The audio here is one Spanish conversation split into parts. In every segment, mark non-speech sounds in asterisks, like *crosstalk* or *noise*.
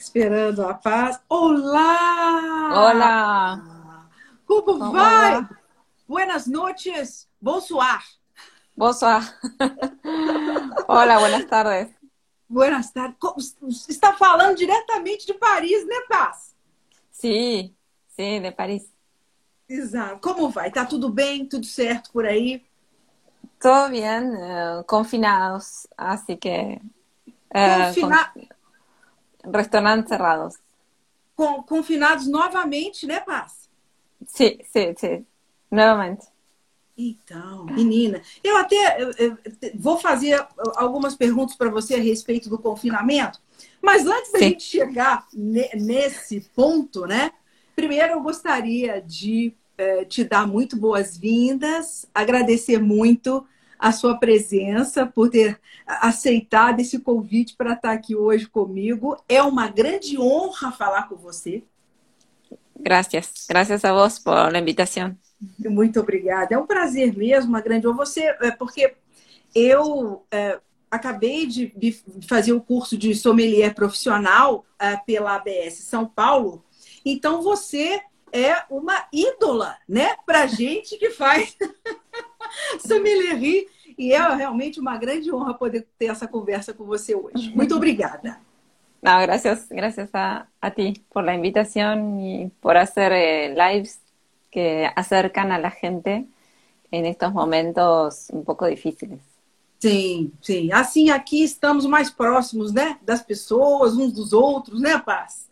Esperando a paz. Olá! Olá! Como vai? Buenas noches. Bonsoir. Bonsoir. Olá, buenas tardes. Buenas tardes. Está falando diretamente de Paris, né, Paz? Sim, sim, de Paris. Exato. Como vai? Tá tudo bem? Tudo certo por aí? Todo bien, uh, confinados, así que... Uh, Confina... con... Restaurantes cerrados. Com, confinados novamente, né, Paz? Sim, sim, sim. Novamente. Então, menina, eu até eu, eu, vou fazer algumas perguntas para você a respeito do confinamento, mas antes da Sim. gente chegar ne, nesse ponto, né? Primeiro eu gostaria de eh, te dar muito boas-vindas, agradecer muito a sua presença, por ter aceitado esse convite para estar aqui hoje comigo. É uma grande honra falar com você. Gracias, gracias a vos por a invitação. Muito obrigada. É um prazer mesmo, uma grande honra. Você, é, porque eu é, acabei de, fazer o curso de sommelier profissional é, pela ABS São Paulo. Então você é uma ídola, né, para gente que faz *laughs* *laughs* sommelierie. E é realmente uma grande honra poder ter essa conversa com você hoje. Muito obrigada. No, gracias, gracias a, a ti por la invitación y por hacer eh, lives que acercan a la gente en estos momentos un poco difíciles. Sim, sim. Assim aqui estamos mais próximos, né? Das pessoas, uns dos outros, né, Paz?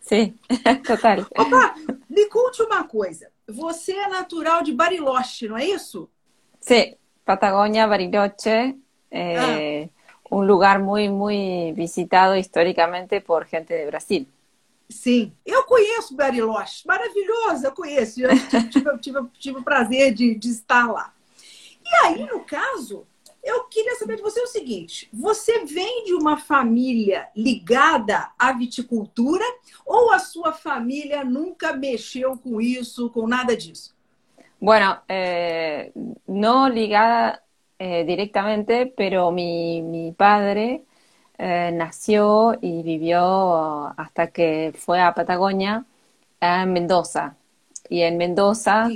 Sim, *laughs* total. Opa, me conte uma coisa. Você é natural de Bariloche, não é isso? Sim, Patagônia, Bariloche. Eh, ah. Um lugar muito, muito visitado historicamente por gente de Brasil. Sim, eu conheço Bariloche, maravilhoso, eu conheço, eu tive, *laughs* tive, tive, tive o prazer de, de estar lá. E aí, no caso, eu queria saber de você o seguinte: você vem de uma família ligada à viticultura ou a sua família nunca mexeu com isso, com nada disso? Bueno, eh, no ligada eh, directamente, pero mi, mi padre Eh, nació y vivió hasta que fue a Patagonia, en Mendoza. Y en Mendoza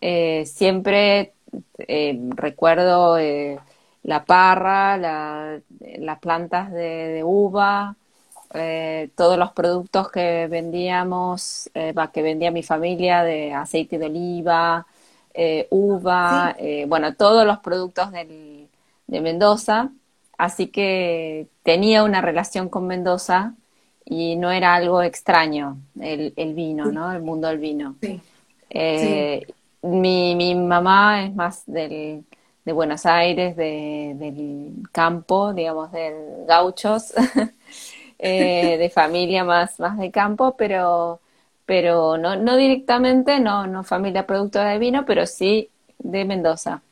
eh, siempre eh, recuerdo la parra, las plantas de, uva, todos los productos que vendíamos, que vendía mi familia de aceite de oliva, uva, bueno, todos los productos de Mendoza. Así que tenía una relación con Mendoza y no era algo extraño el, vino, ¿no? El mundo del vino. Eh, mi, mi, mamá es más del, de Buenos Aires, del campo, digamos, del gauchos, *laughs* eh, de familia más, más de campo, pero, pero no, no directamente, no, no familia productora de vino, pero sí de Mendoza.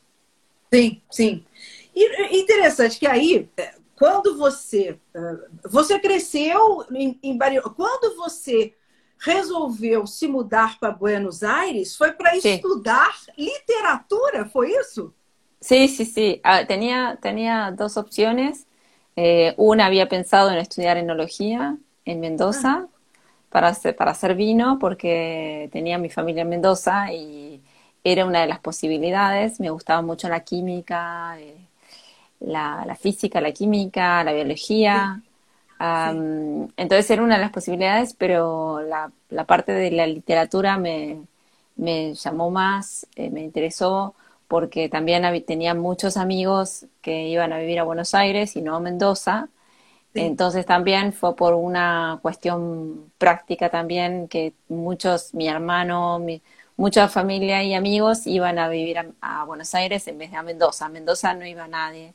Sí, sí. E interessante que aí, é, quando você é, você cresceu em, em Bariloche, quando você resolveu se mudar para Buenos Aires, foi para estudar literatura, foi isso? Sí, sí, sí. Ah, tenía, tenía dos opciones. Eh, una había pensado en estudiar enología en Mendoza ah. Para, hacer, para hacer vino, porque tenía mi familia en Mendoza y era una de las posibilidades. Me gustaba mucho la química, eh, la, física, la química, la biología. Entonces era una de las posibilidades, pero la, parte de la literatura me, llamó más, eh, me interesó, porque también tenía muchos amigos que iban a vivir a Buenos Aires y no a Mendoza. Entonces también fue por una cuestión práctica también que muchos, mi hermano, mi, mucha familia y amigos iban a vivir a, Buenos Aires en vez de a Mendoza. A Mendoza no iba nadie.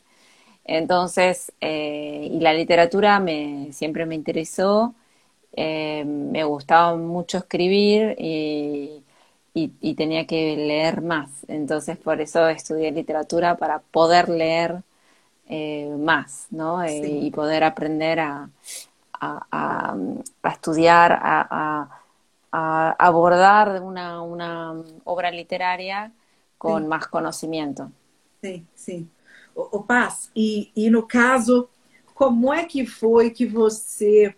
Entonces, eh, y la literatura me, siempre me interesó, eh, me gustaba mucho escribir y, y, tenía que leer más. Entonces, por eso estudié literatura para poder leer eh, más, ¿no? y poder aprender a, a, a, estudiar, a, abordar una, una obra literaria con más conocimiento. Sí, sí. o Paz, e, e no caso, como é que foi que você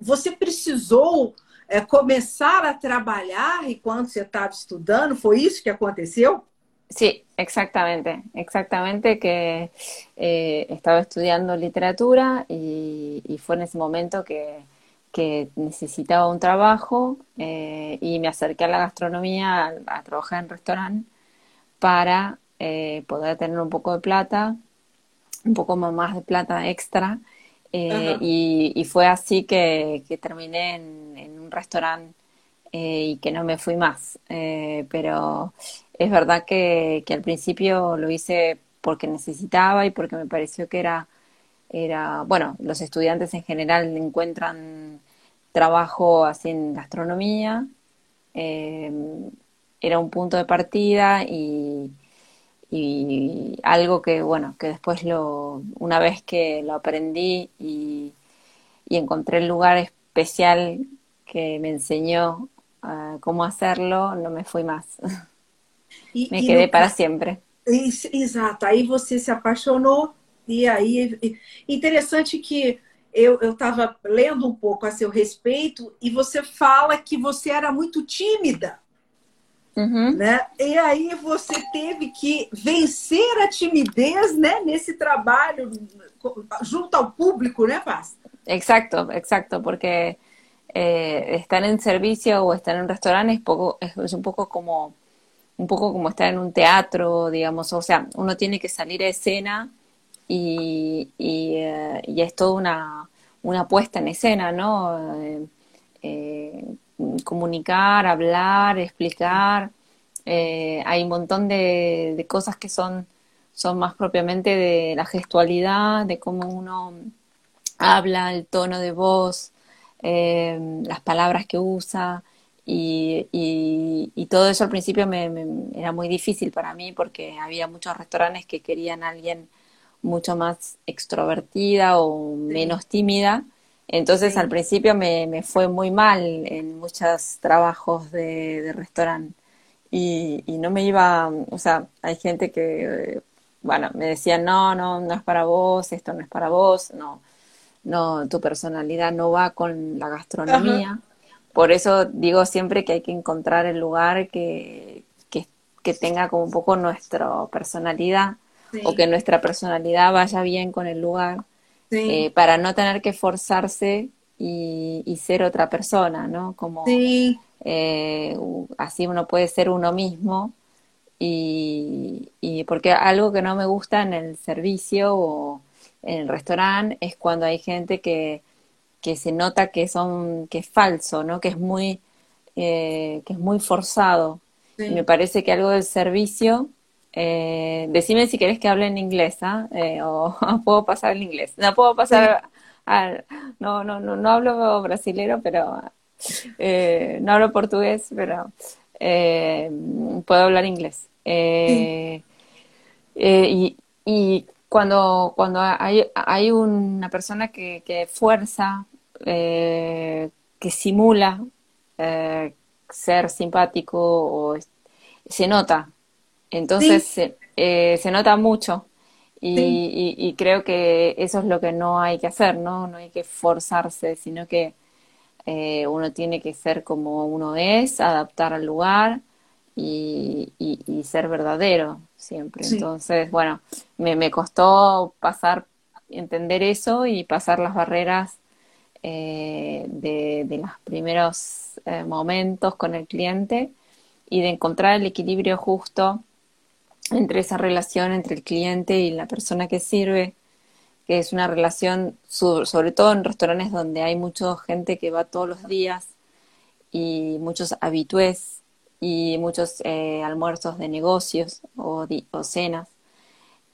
você precisou é, começar a trabalhar enquanto você estava estudando? Foi isso que aconteceu? Sí, exactamente, exactamente que eh, estaba estudiando literatura y, y, fue en ese momento que, que necesitaba un trabajo eh, y me acerqué a la gastronomía, a, a trabajar en restaurante para eh, poder tener un poco de plata, un poco más de plata extra. Eh, y, y, fue así que, que terminé en, en, un restaurante eh, y que no me fui más. Eh, pero es verdad que, al principio lo hice porque necesitaba y porque me pareció que era, era, bueno, los estudiantes en general encuentran trabajo así en gastronomía. era un punto de partida y, algo que, bueno, que después lo, una vez que lo aprendí y, encontré el lugar especial que me enseñó uh, cómo hacerlo, no me fui más. *laughs* E, me quedé no, para sempre. Exato, aí você se apaixonou e aí interessante que eu estava lendo um pouco a seu respeito e você fala que você era muito tímida. Uhum. Né? E aí você teve que vencer a timidez né, nesse trabalho junto ao público, né, Paz? Exacto, exacto, porque eh, estar en servicio o estar un restaurante es, poco, es, un poco como un poco como estar en un teatro, digamos, o sea, uno tiene que salir a escena y, y, eh, es toda una, una puesta en escena, ¿no? Eh, eh comunicar, hablar, explicar. Hay un montón de, de, cosas que son, son más propiamente de la gestualidad, de cómo uno habla, el tono de voz, las palabras que usa. Y, y, y, todo eso al principio me, me, era muy difícil para mí porque había muchos restaurantes que querían a alguien mucho más extrovertida o menos tímida entonces al principio me, me, fue muy mal en muchos trabajos de, de restaurante y, y, no me iba, o sea, hay gente que, bueno, me decían, no, no, no es para vos, esto no es para vos, no, no, tu personalidad no va con la gastronomía. Ajá. Por eso digo siempre que hay que encontrar el lugar que, que, que tenga como un poco nuestra personalidad sí. o que nuestra personalidad vaya bien con el lugar sí. eh, para no tener que forzarse y, y, ser otra persona, ¿no? Como sí. eh, así uno puede ser uno mismo y, y, porque algo que no me gusta en el servicio o en el restaurante es cuando hay gente que, que se nota que son que es falso, ¿no? Que es muy eh, que es muy forzado. Sí. me parece que algo del servicio eh, decime si querés que hable en inglés, ¿ah? eh, o *laughs* puedo pasar al inglés. No puedo pasar sí. al, no, no, no, no hablo brasilero, pero no hablo portugués, pero puedo hablar inglés. Sí. y, y cuando, cuando hay, hay una persona que, que fuerza, que simula ser simpático, o se nota entonces sí. se, eh, se, nota mucho y, sí. y, y, creo que eso es lo que no hay que hacer, ¿no? No hay que forzarse, sino que eh, uno tiene que ser como uno es, adaptar al lugar y, y ser verdadero siempre. Sí. Entonces, bueno, me, me, costó pasar, entender eso y pasar las barreras eh, de, de, los primeros eh, momentos con el cliente y de encontrar el equilibrio justo entre esa relación entre el cliente y la persona que sirve, que es una relación, sobre todo en restaurantes donde hay mucha gente que va todos los días y muchos habitués y muchos eh, almuerzos de negocios o, o, cenas,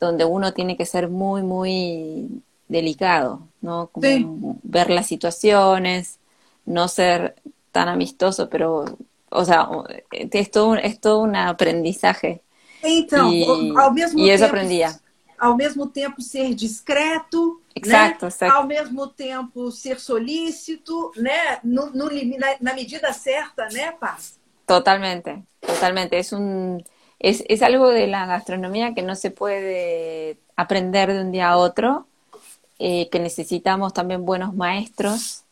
donde uno tiene que ser muy, muy delicado, ¿no? Como sí. ver las situaciones, no ser tan amistoso, pero, o sea, es todo, es todo un aprendizaje Então, e, ao mesmo e tempo, aprendia. Ao mesmo tempo ser discreto, Exato, né? certo. ao mesmo tempo ser solícito, né? No, no, na, na, medida certa, né, Paz? Totalmente, totalmente. Es un es, es algo de la gastronomía que no se puede aprender de un día a otro, eh, que necesitamos también buenos maestros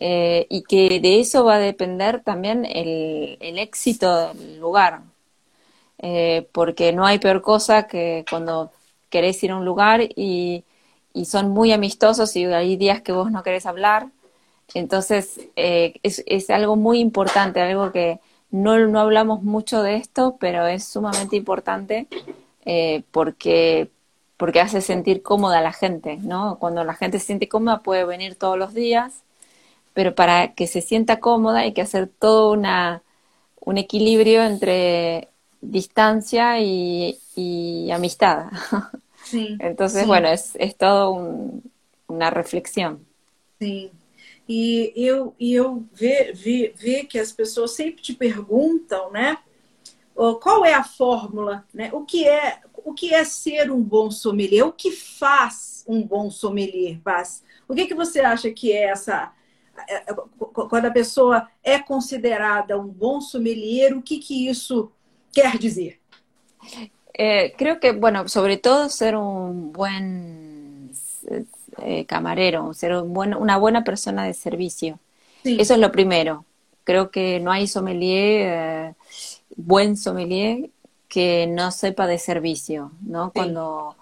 eh, y que de eso va a depender también el, el éxito del lugar. Eh, porque no hay peor cosa que cuando querés ir a un lugar y, y, son muy amistosos y hay días que vos no querés hablar. Entonces, es, es, algo muy importante, algo que no, no, hablamos mucho de esto, pero es sumamente importante porque porque hace sentir cómoda a la gente, ¿no? Cuando la gente se siente cómoda puede venir todos los días, pero para que se sienta cómoda hay que hacer todo una, un equilibrio entre distancia y, y amistad. Sí, *laughs* Entonces, sí. bueno, es, es todo un, uma reflexão. Sim. E eu, e eu ver, ver, ver que as pessoas sempre te perguntam, né? Qual é a fórmula, né? O que é o que é ser um bom sommelier? O que faz um bom sommelier, Vaz? O que, que você acha que é essa. É, é, quando a pessoa é considerada um bom sommelier, o que, que isso quer dizer? Eh, creo que, bueno, sobre todo ser un buen eh, camarero, ser un buen, una buena persona de servicio. Sí. Eso es lo primero. Creo que no hay sommelier, eh, buen sommelier, que no sepa de servicio, ¿no? Sí. Cuando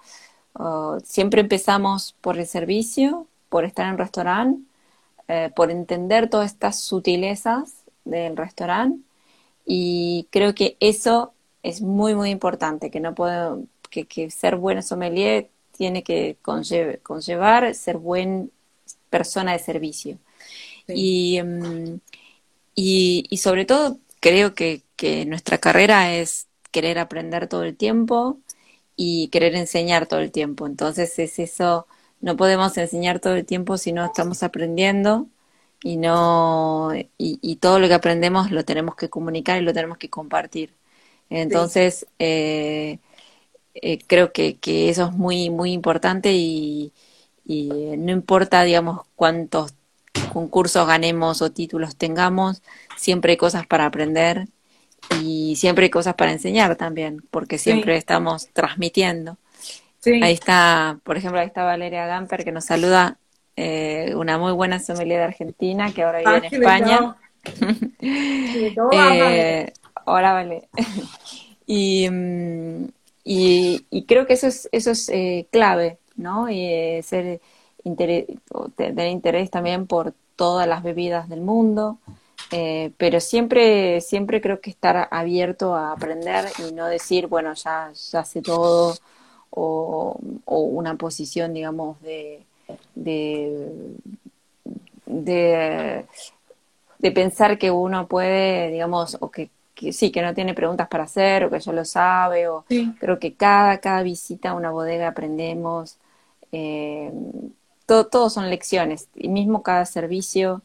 uh, siempre empezamos por el servicio, por estar en el restaurante, eh, por entender todas estas sutilezas del restaurante y creo que eso es muy muy importante, que no puedo, que, que ser buen sommelier tiene que conllevar ser buen persona de servicio. Sí. Y, y, y, sobre todo creo que, que nuestra carrera es querer aprender todo el tiempo y querer enseñar todo el tiempo. Entonces es eso, no podemos enseñar todo el tiempo si no estamos aprendiendo y no y, y todo lo que aprendemos lo tenemos que comunicar y lo tenemos que compartir. Entonces sí. eh, eh, creo que, que, eso es muy muy importante y, y no importa digamos cuántos concursos ganemos o títulos tengamos, siempre hay cosas para aprender y siempre hay cosas para enseñar también, porque siempre sí. estamos transmitiendo. Sí. Ahí está, por ejemplo, ahí está Valeria Gamper que nos saluda, eh, una muy buena sommelier de Argentina que ahora vive ah, en España. *laughs* eh, hola, Vale. *laughs* y, mm, y, y, creo que eso es, eso es eh, clave, ¿no? Y eh, ser interés, tener interés también por todas las bebidas del mundo. Eh, pero siempre, siempre creo que estar abierto a aprender y no decir, bueno, ya, ya sé todo, o, o una posición, digamos, de, de, de, de, pensar que uno puede, digamos, o que, que, sí, que no tiene preguntas para hacer, o que ya lo sabe, o sí. creo que cada, cada visita a una bodega aprendemos, eh, todo, todo son lecciones, y mismo cada servicio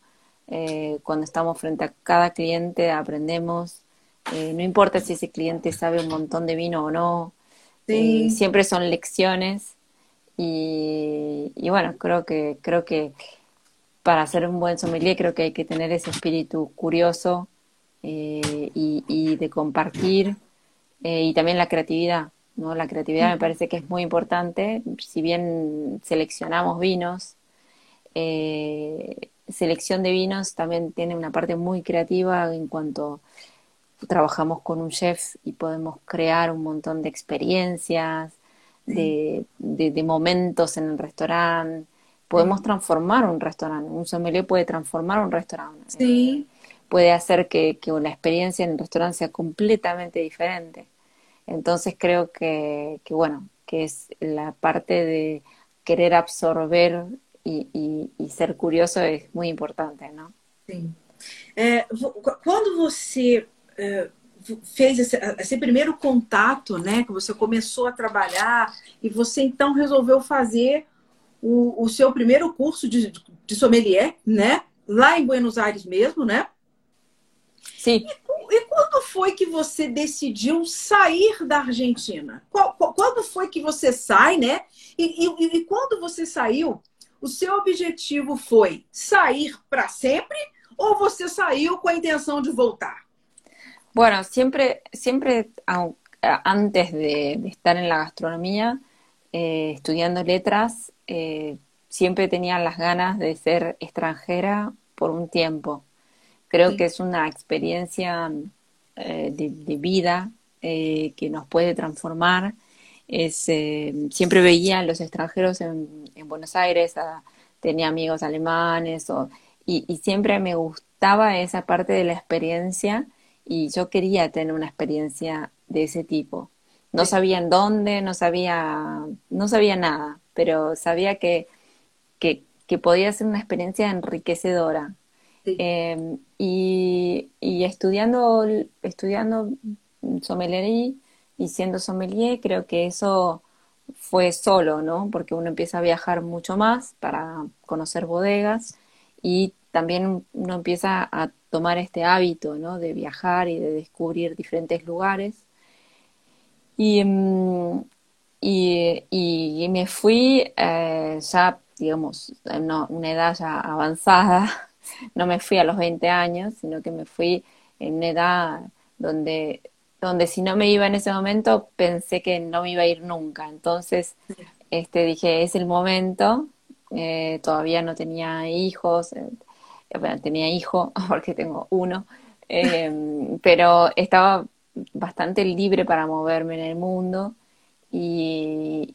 eh, cuando estamos frente a cada cliente aprendemos, eh, no importa si ese cliente sabe un montón de vino o no, sí. eh, siempre son lecciones y, y, bueno, creo que, creo que para ser un buen sommelier creo que hay que tener ese espíritu curioso eh, y, y, de compartir eh, y también la creatividad. ¿no? La creatividad me parece que es muy importante, si bien seleccionamos vinos, eh, selección de vinos también tiene una parte muy creativa en cuanto trabajamos con un chef y podemos crear un montón de experiencias, de, de, de momentos en el restaurante. Podemos sí. transformar un restaurante. Un sommelier puede transformar un restaurante. Sí. Puede hacer que, que la experiencia en el restaurante sea completamente diferente. Entonces creo que, que, bueno, que es la parte de querer absorber e, ser curioso é muito importante, não? Sim. É, quando você é, fez esse, esse, primeiro contato, né, que você começou a trabalhar e você então resolveu fazer o, o seu primeiro curso de, de sommelier, né, lá em Buenos Aires mesmo, né? Sim. E, e, quando foi que você decidiu sair da Argentina? Qual, qual, quando foi que você sai, né? E, e, e quando você saiu, o seu objetivo foi sair para sempre ou você saiu com a intenção de voltar? Bueno, siempre, siempre antes de, de estar en la gastronomía, eh, estudiando letras, eh, siempre tenía las ganas de ser extranjera por un tiempo. Creo que es una experiencia eh, de, vida eh, que nos puede transformar. Es, eh, siempre veía a los extranjeros en, Buenos Aires, tenía amigos alemanes y, y, siempre me gustaba esa parte de la experiencia y yo quería tener una experiencia de ese tipo. No sabía en dónde, no sabía, no sabía nada, pero sabía que, que, podía ser una experiencia enriquecedora. Em, y, y, estudiando, estudiando sommelería y siendo sommelier, creo que eso fue solo, ¿no? Porque uno empieza a viajar mucho más para conocer bodegas y también uno empieza a tomar este hábito, ¿no? De viajar y de descubrir diferentes lugares. Y, mm, y, me fui eh, ya, digamos, en una edad ya avanzada, no me fui a los 20 años, sino que me fui en una edad donde, donde si no me iba en ese momento pensé que no me iba a ir nunca. Entonces este, dije, es el momento, eh, todavía no tenía hijos, eh, tenía hijo *laughs* porque tengo uno, pero estaba bastante libre para moverme en el mundo y,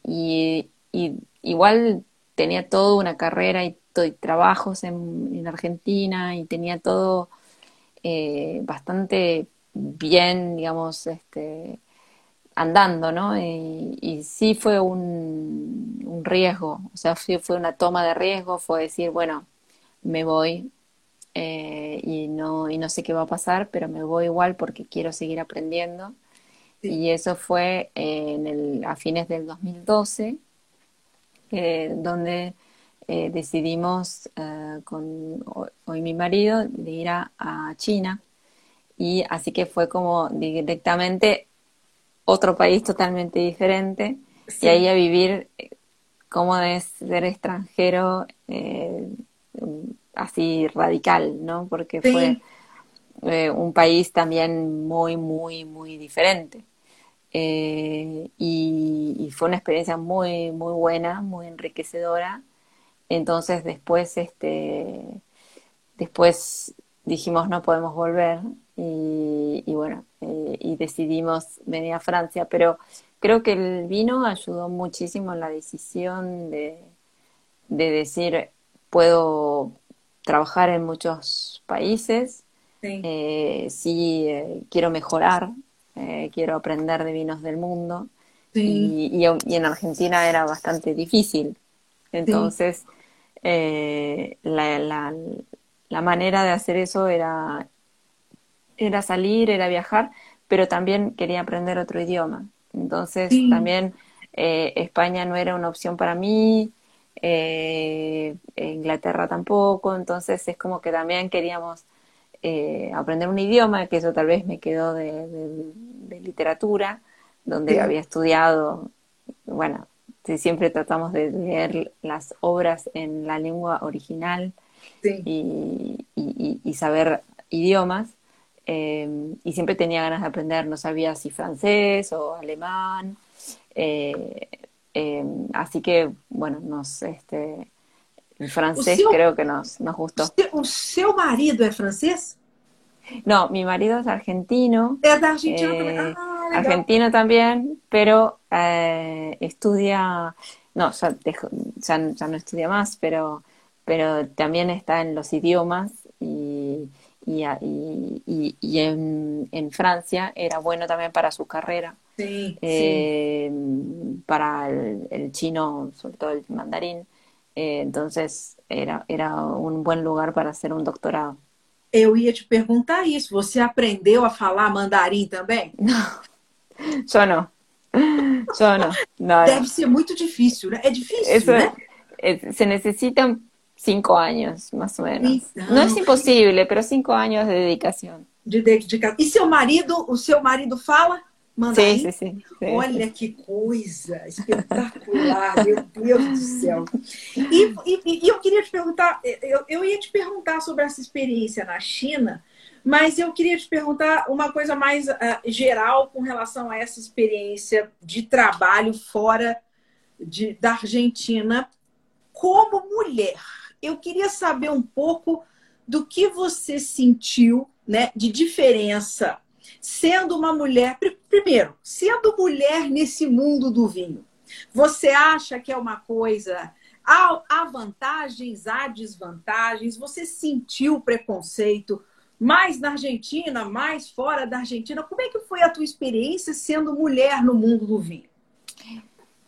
igual tenía toda una carrera y, trabajos en, Argentina y tenía todo eh, bastante bien, digamos, este, andando, ¿no? Y, sí fue un, un, riesgo, o sea, fue, fue una toma de riesgo, fue decir, bueno, me voy, eh, y, no, y no sé qué va a pasar, pero me voy igual porque quiero seguir aprendiendo. Y eso fue en el, a fines del 2012, eh, donde eh, decidimos con hoy mi marido de ir a, China. Y así que fue como directamente otro país totalmente diferente. Y ahí a vivir como de ser extranjero así radical, ¿no? Porque fue eh, un país también muy, muy, muy diferente. Eh, y, fue una experiencia muy, muy buena, muy enriquecedora. Entonces después, este, después dijimos no podemos volver y, bueno, eh, y decidimos venir a Francia, pero creo que el vino ayudó muchísimo en la decisión de, de decir puedo trabajar en muchos países. Sí, eh, eh, quiero mejorar, quiero aprender de vinos del mundo. Y, en Argentina era bastante difícil. Entonces, la, manera de hacer eso era, era salir, era viajar, pero también quería aprender otro idioma. Entonces, también España no era una opción para mí, eh, Inglaterra tampoco, entonces es como que también queríamos eh, aprender un idioma, que eso tal vez me quedó de, literatura, donde había estudiado, bueno, siempre tratamos de leer las obras en la lengua original y, saber idiomas. Eh, y siempre tenía ganas de aprender, no sabía si francés o alemán. Eh, Em, así que, bueno, nos, este, el francés creo que nos, nos gustó. ¿Tu seu marido es francés? No, mi marido es argentino. Es argentino. Eh, ah, argentino también, pero eh, estudia, no, ya, ya, no estudia más, pero, pero también está en los idiomas y, y, y, y en, en, Francia era bueno también para su carrera. Sí, eh, para el, chino, sobre todo el mandarín. Eh, entonces era, era un buen lugar para hacer un doctorado. Eu ia te perguntar isso. Você aprendeu a falar mandarim também? *laughs* Não, yo no. Yo no. no Debe ser muito difícil, né? É difícil, Eso, né? se necesitan cinco años, más o menos. No es imposible, pero cinco años de dedicación. De dedicação. E seu marido, o seu marido fala? Mandarim? Sim, sim, sim, Olha que coisa espetacular, *laughs* meu Deus do céu. E, e, e, eu queria te perguntar, eu, eu ia te perguntar sobre essa experiência na China, mas eu queria te perguntar uma coisa mais uh, geral com relação a essa experiência de trabalho fora de, da Argentina como mulher. Eu queria saber um pouco do que você sentiu né, de diferença sendo uma mulher. Primeiro, sendo mulher nesse mundo do vinho, você acha que é uma coisa. Há, há vantagens, há desvantagens? Você sentiu preconceito mais na Argentina, mais fora da Argentina? Como é que foi a tua experiência sendo mulher no mundo do vinho?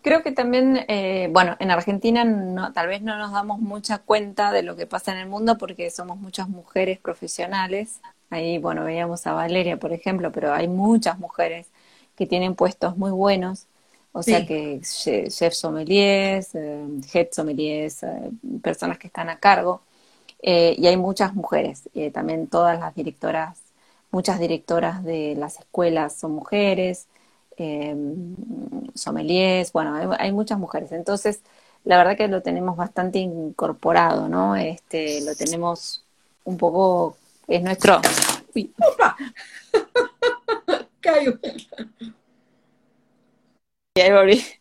Creo que también, eh, bueno, en Argentina no, tal vez no nos damos mucha cuenta de lo que pasa en el mundo porque somos muchas mujeres profesionales. Ahí, bueno, veíamos a Valeria, por ejemplo, pero hay muchas mujeres que tienen puestos muy buenos. O sea que chef sommeliers, eh, head sommeliers, eh, personas que están a cargo. Y hay muchas mujeres. también todas las directoras, muchas directoras de las escuelas son mujeres eh, sommeliers, bueno, hay, muchas mujeres. Entonces, la verdad que lo tenemos bastante incorporado, ¿no? Este, lo tenemos un poco, es nuestro... Uy. *laughs* Cayó.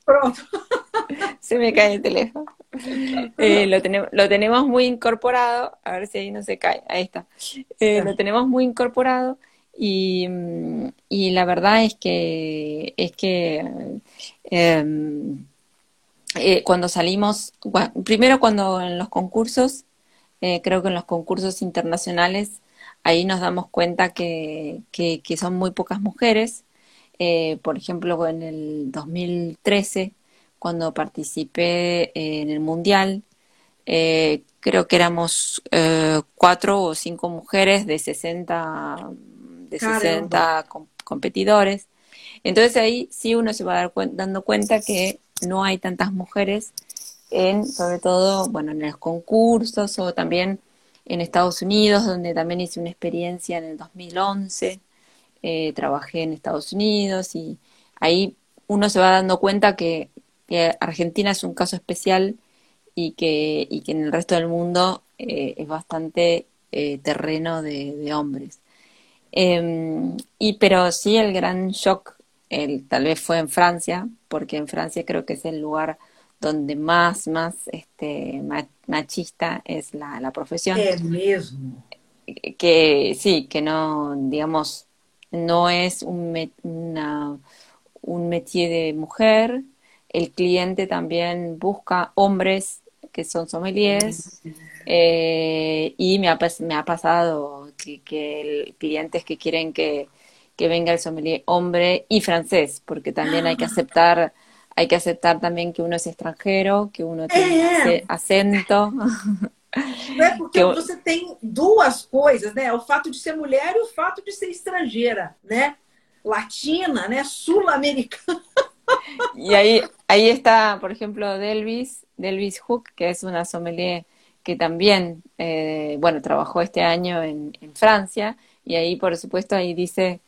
Pronto. *laughs* Se me cae el teléfono. *laughs* Eh, lo, tenemos, lo tenemos muy incorporado. A ver si ahí no se cae. Ahí está. Eh, lo tenemos muy incorporado y, y, la verdad es que, es que em, eh, cuando salimos, primero cuando en los concursos, creo que en los concursos internacionales, ahí nos damos cuenta que, que, son muy pocas mujeres. Por ejemplo, en el 2013, cuando participé en el Mundial, creo que éramos cuatro o cinco mujeres de 60 de 60 competidores. Entonces ahí sí uno se va dando cuenta que no hay tantas mujeres en, sobre todo, bueno, en los concursos o también en Estados Unidos, donde también hice una experiencia en el 2011. Eh, trabajé en Estados Unidos y ahí uno se va dando cuenta que, Argentina es un caso especial y que, y que en el resto del mundo eh, es bastante eh, terreno de hombres. Em, y pero sí el gran shock, el, tal vez fue en Francia, porque en Francia creo que es el lugar donde más, más este, machista es la, la profesión. Es mismo. Que sí, que no, digamos, no es un, una, un métier de mujer. El cliente también busca hombres que son sommeliers. Eh, y me ha, me ha pasado que, que clientes que quieren que, que, venga el sommelier hombre y francés, porque también hay que aceptar, hay que aceptar también que uno es extranjero, que uno tiene acento. É porque *laughs* eu... você tem duas coisas, né? O fato de ser mulher e o fato de ser estrangeira, né? Latina, né? Sul-americana. Y ahí, ahí está, por ejemplo, Delvis, Delvis Hook, que es una sommelier que también, eh, bueno, trabajó este año en, Francia y ahí, por supuesto, ahí dice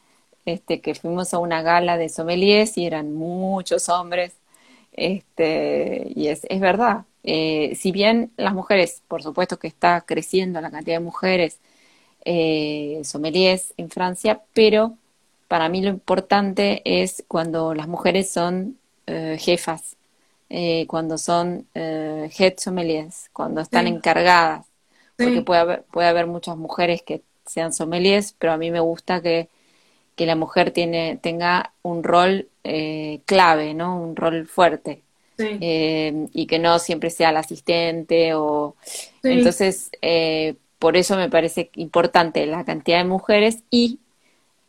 este, que fuimos a una gala de sommeliers y eran muchos hombres, este, y es, es verdad. Eh, si bien las mujeres, por supuesto que está creciendo la cantidad de mujeres eh, sommeliers en Francia, pero para mí lo importante es cuando las mujeres son eh, jefas eh, cuando son eh, head sommeliers, cuando están encargadas, porque puede haber, puede haber muchas mujeres que sean sommeliers, pero a mí me gusta que, que la mujer tiene, tenga un rol eh, clave, ¿no? Un rol fuerte. Eh, y que no siempre sea la asistente o entonces por eso me parece importante la cantidad de mujeres y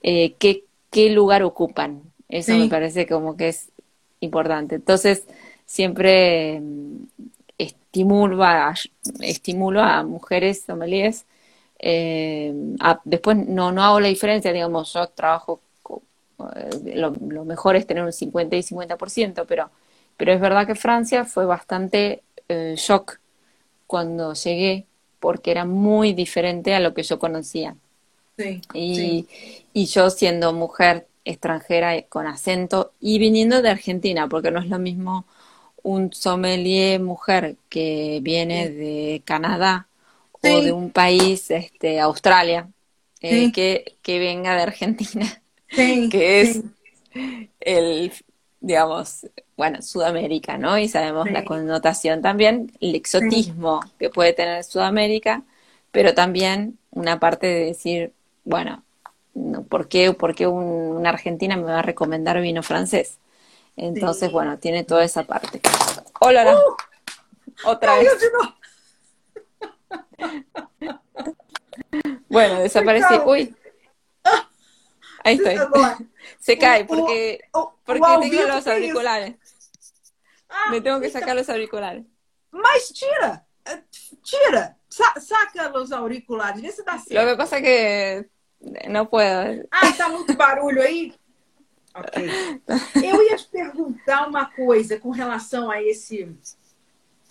qué, qué lugar ocupan eso me parece como que es importante entonces siempre mm, estimulo a, estimulo a mujeres sommeliers. Eh, después no, no hago la diferencia, digamos, yo trabajo, eh, lo, mejor es tener un 50 y 50%, pero, pero es verdad que Francia fue bastante eh, shock cuando llegué, porque era muy diferente a lo que yo conocía. Y, y yo siendo mujer extranjera con acento y viniendo de Argentina, porque no es lo mismo un sommelier mujer que viene de Canadá o de un país, este, Australia, eh, que, que, venga de Argentina, *laughs* que es el, digamos, bueno, Sudamérica, ¿no? Y sabemos la connotación también, el exotismo que puede tener Sudamérica pero también una parte de decir, bueno, ¿por qué, por qué una argentina me va a recomendar vino francés? Entonces, bueno, tiene toda esa parte. Hola, uh, otra vez. *laughs* bueno, desaparecí. Uy. Ahí estoy. *laughs* Se cae porque, porque tengo los auriculares. Ah, me tengo que sacar los auriculares. Mas tira, eh, tira, saca los auriculares, vê se dá certo. Lo que pasa es que não puedo. Ah, tá muito barulho aí? Ok. Eu ia te perguntar uma coisa com relação a esse,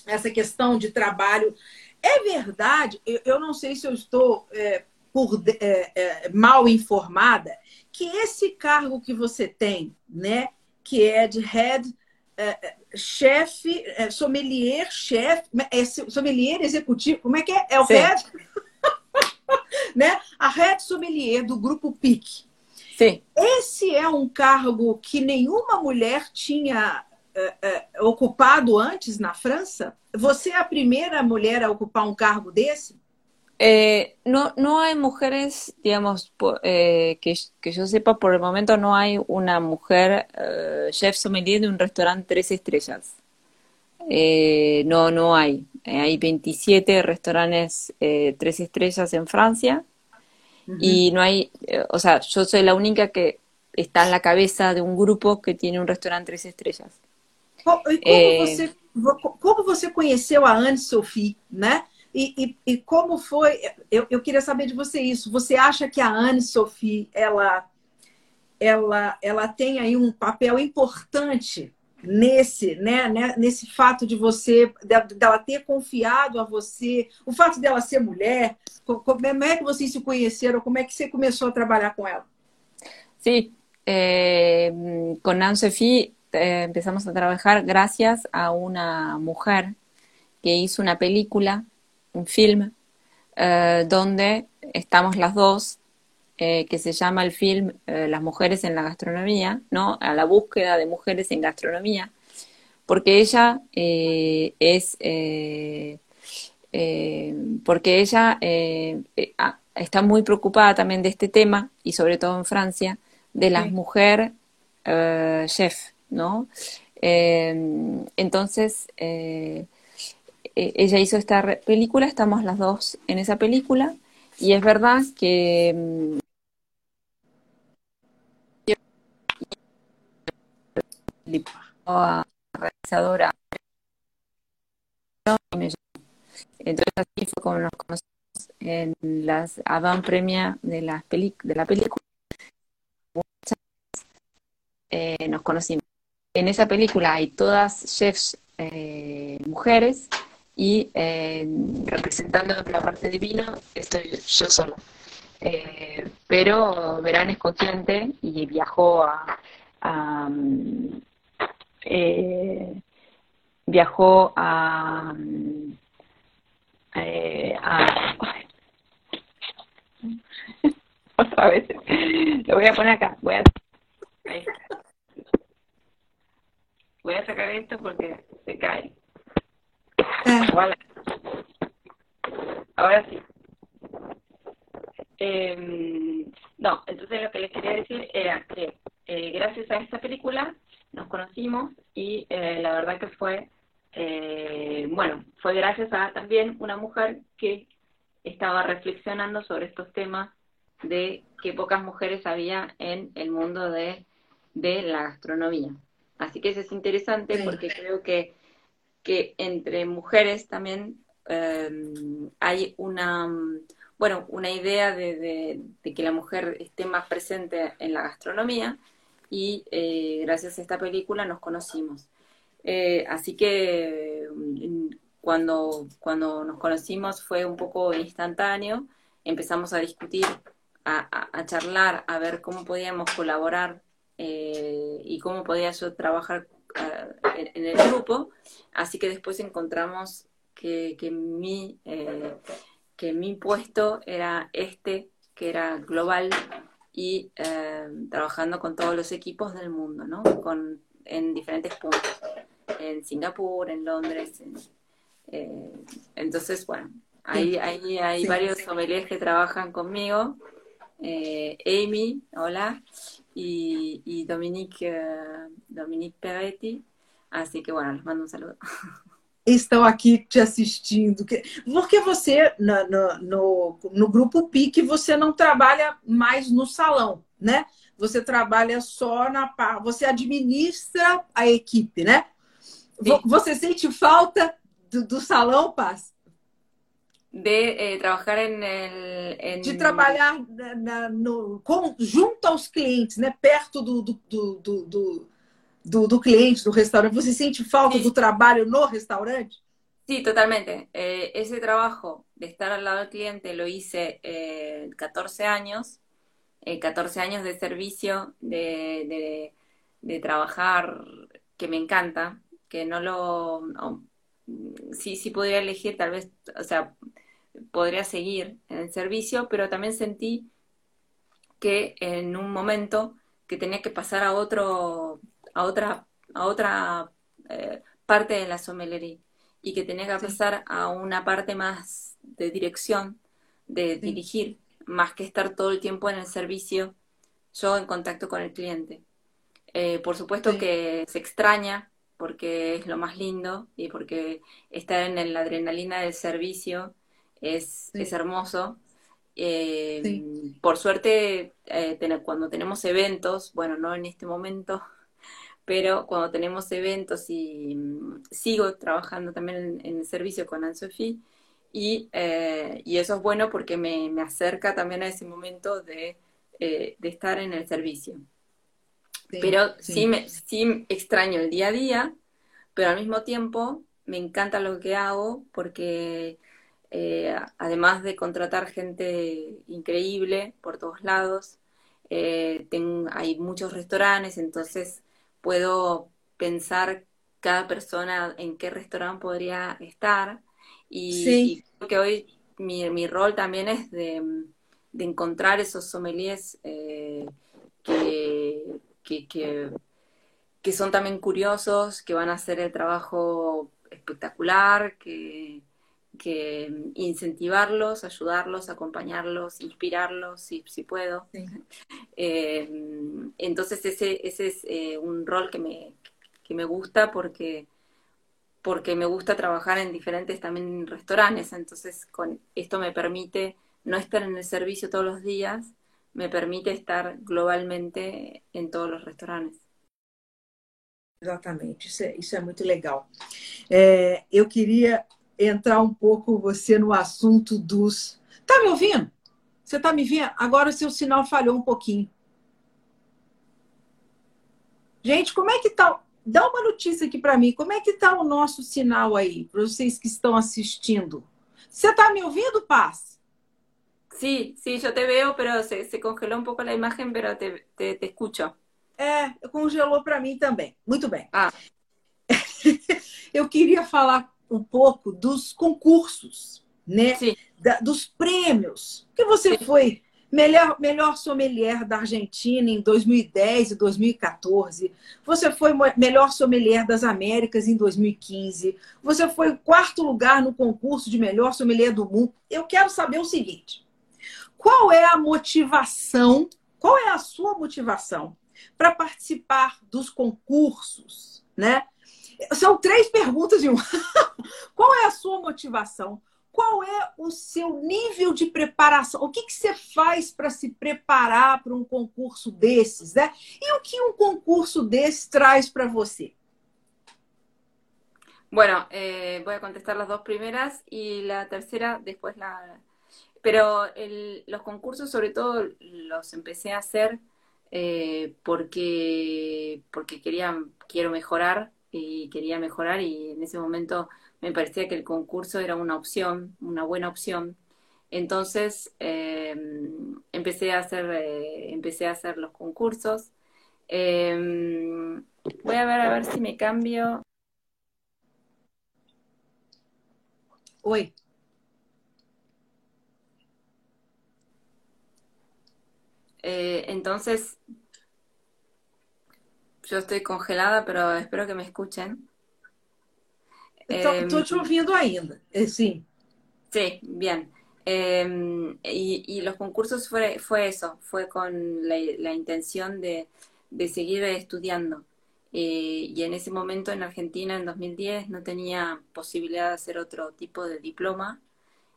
essa questão de trabalho. É verdade, eu, não sei se eu estou é, por, é, é, mal informada, que esse cargo que você tem, né, que é de head é, chefe, é, sommelier, chefe, é, sommelier executivo, como é que é? É o Sim. head? *laughs* né? A head sommelier do grupo PIC. Sim. Esse é um cargo que nenhuma mulher tinha é, é, ocupado antes na França? Você é a primeira mulher a ocupar um cargo desse? Eh, no, no hay mujeres, digamos, eh, que, que, yo sepa, por el momento no hay una mujer eh, chef sommelier de un restaurante tres estrellas. Eh, no, no hay. Eh, hay 27 restaurantes tres estrellas en Francia y no hay, o sea, yo soy la única que está en la cabeza de un grupo que tiene un restaurante tres estrellas. Como, você, como você conheceu a Anne-Sophie, né? E, e, e, como foi? Eu, eu queria saber de você isso. Você acha que a Anne Sophie ela, ela, ela tem aí um papel importante nesse, né, né, nesse fato de você, dela ter confiado a você, o fato dela ser mulher, como é que vocês se conheceram, como é que você começou a trabalhar com ela? Sí, eh, con Anne-Sophie eh, empezamos a trabajar gracias a una mujer que hizo una película un film eh, donde estamos las dos, eh, que se llama el film eh, Las mujeres en la gastronomía, ¿no? A la búsqueda de mujeres en gastronomía, porque ella es, porque ella ah, está muy preocupada también de este tema, y sobre todo en Francia, de las mujeres chef, ¿no? entonces, eh, ella hizo esta película, estamos las dos en esa película, y es verdad que mm, realizadora. Entonces así fue como nos conocimos en las avant premia de la, de la película. Eh, nos conocimos. En esa película hay todas chefs eh, mujeres y eh, representando la parte de estoy yo sola. Pero Verán es consciente y viajó a, eh, viajó a, a *laughs* otra vez lo voy a poner acá voy a voy a sacar esto porque se cae. Ahora sí. Em, no, entonces lo que les quería decir era que eh, gracias a esta película nos conocimos y eh, la verdad que fue, eh, bueno, fue gracias a también una mujer que estaba reflexionando sobre estos temas de que pocas mujeres había en el mundo de, de la gastronomía. Así que eso es interesante porque creo que que entre mujeres también em, hay una, bueno, una idea de, que la mujer esté más presente en la gastronomía y eh, gracias a esta película nos conocimos. Eh, así que mm, cuando, cuando nos conocimos fue un poco instantáneo, empezamos a discutir, a, charlar, a ver cómo podíamos colaborar eh, y cómo podía yo trabajar en, el grupo, así que después encontramos que, que, mi, que mi puesto era este, que era global y eh, trabajando con todos los equipos del mundo, ¿no? Con, en diferentes puntos, en Singapur, en Londres. Eh, entonces, bueno, Hay, hay, hay varios sommeliers que trabajan conmigo. Eh, Amy, hola, y, y Dominique, uh, Dominique Peretti. Así que bueno, les mando un saludo. *laughs* Estão aqui te assistindo. Porque você, no, no, no, no grupo PIC, você não trabalha mais no salão, né? Você trabalha só na parte. Você administra a equipe, né? Sim. Você sente falta do, do salão, Paz? de eh, el... En... De trabalhar na, na, no, com, junto aos clientes, né? perto do, do, do, do, do, cliente, do restaurante. ¿Você sente falta do trabalho no restaurante? Sí, totalmente. Eh, ese trabajo de estar al lado del cliente lo hice eh, 14 años, eh, 14 años de servicio, de, de, de, trabajar, que me encanta, que no lo... No, sí, sí podría elegir, tal vez, o sea, podría seguir en el servicio, pero también sentí que en un momento que tenía que pasar a otro, a otra, a otra eh, parte de la sommeliería y que tenía que pasar a una parte más de dirección, de dirigir, más que estar todo el tiempo en el servicio, yo en contacto con el cliente. Eh, por supuesto que se extraña porque es lo más lindo y porque estar en la adrenalina del servicio es, es hermoso. Eh, por suerte, eh, cuando tenemos eventos, bueno, no en este momento, pero cuando tenemos eventos y mm, sigo trabajando también en, el servicio con Anne-Sophie, y, eh, y, eso es bueno porque me, me, acerca también a ese momento de, de estar en el servicio. pero sí. me, sí extraño el día a día, pero al mismo tiempo me encanta lo que hago porque eh, además de contratar gente increíble por todos lados, eh, hay muchos restaurantes, entonces puedo pensar cada persona en qué restaurante podría estar. Y, creo que hoy mi, mi, rol también es de, de encontrar esos sommeliers eh, que, que, que, que son también curiosos, que van a hacer el trabajo espectacular, que, que incentivarlos, ayudarlos, acompañarlos, inspirarlos, si, si puedo. Sí. *laughs* Eh, entonces ese, ese es eh, un rol que me, que me gusta porque, porque me gusta trabajar en diferentes también restaurantes, entonces con esto me permite no estar en el servicio todos los días, me permite estar globalmente en todos los restaurantes. Exatamente, isso é, isso é muito legal. É, eu queria entrar um pouco você no assunto dos. Tá me ouvindo? Você tá me vendo? Agora o seu sinal falhou um pouquinho. Gente, como é que tá? Dá uma notícia aqui para mim. Como é que tá o nosso sinal aí, para vocês que estão assistindo? Você tá me ouvindo, Paz? Sí, sí, yo te veo, pero se, se congeló un poco la imagen, pero te, te, te escucho. É, congelou para mim também. Muito bem. Ah. *laughs* Eu queria falar um pouco dos concursos, né? Da, dos prêmios. Que você Sim. foi melhor, melhor sommelier da Argentina em 2010 e 2014. Você foi melhor sommelier das Américas em 2015. Você foi quarto lugar no concurso de melhor sommelier do mundo. Eu quero saber o seguinte: qual é a motivação? Qual é a sua motivação para participar dos concursos, né? São três perguntas em uma. *laughs* Qual é a sua motivação? Qual é o seu nível de preparação? O que, que você faz para se preparar para um concurso desses? Né? E o que um concurso desse traz para você? Bueno, eh, voy a contestar las dos primeras y la tercera después la... Pero el, los concursos sobre todo los empecé a hacer eh, porque, porque quería, quiero mejorar y quería mejorar y en ese momento me parecía que el concurso era una opción, una buena opción. Entonces eh, empecé a hacer, eh, empecé a hacer los concursos. Eh, voy a ver a ver si me cambio. Oi. Eh, entonces, yo estoy congelada, pero espero que me escuchen. Estou te ouvindo ainda, sim. Sí, bien. Em, y, los concursos fue, fue eso, fue con la, intención de, seguir estudiando. Eh, y en ese momento en Argentina, en 2010, no tenía posibilidad de hacer otro tipo de diploma,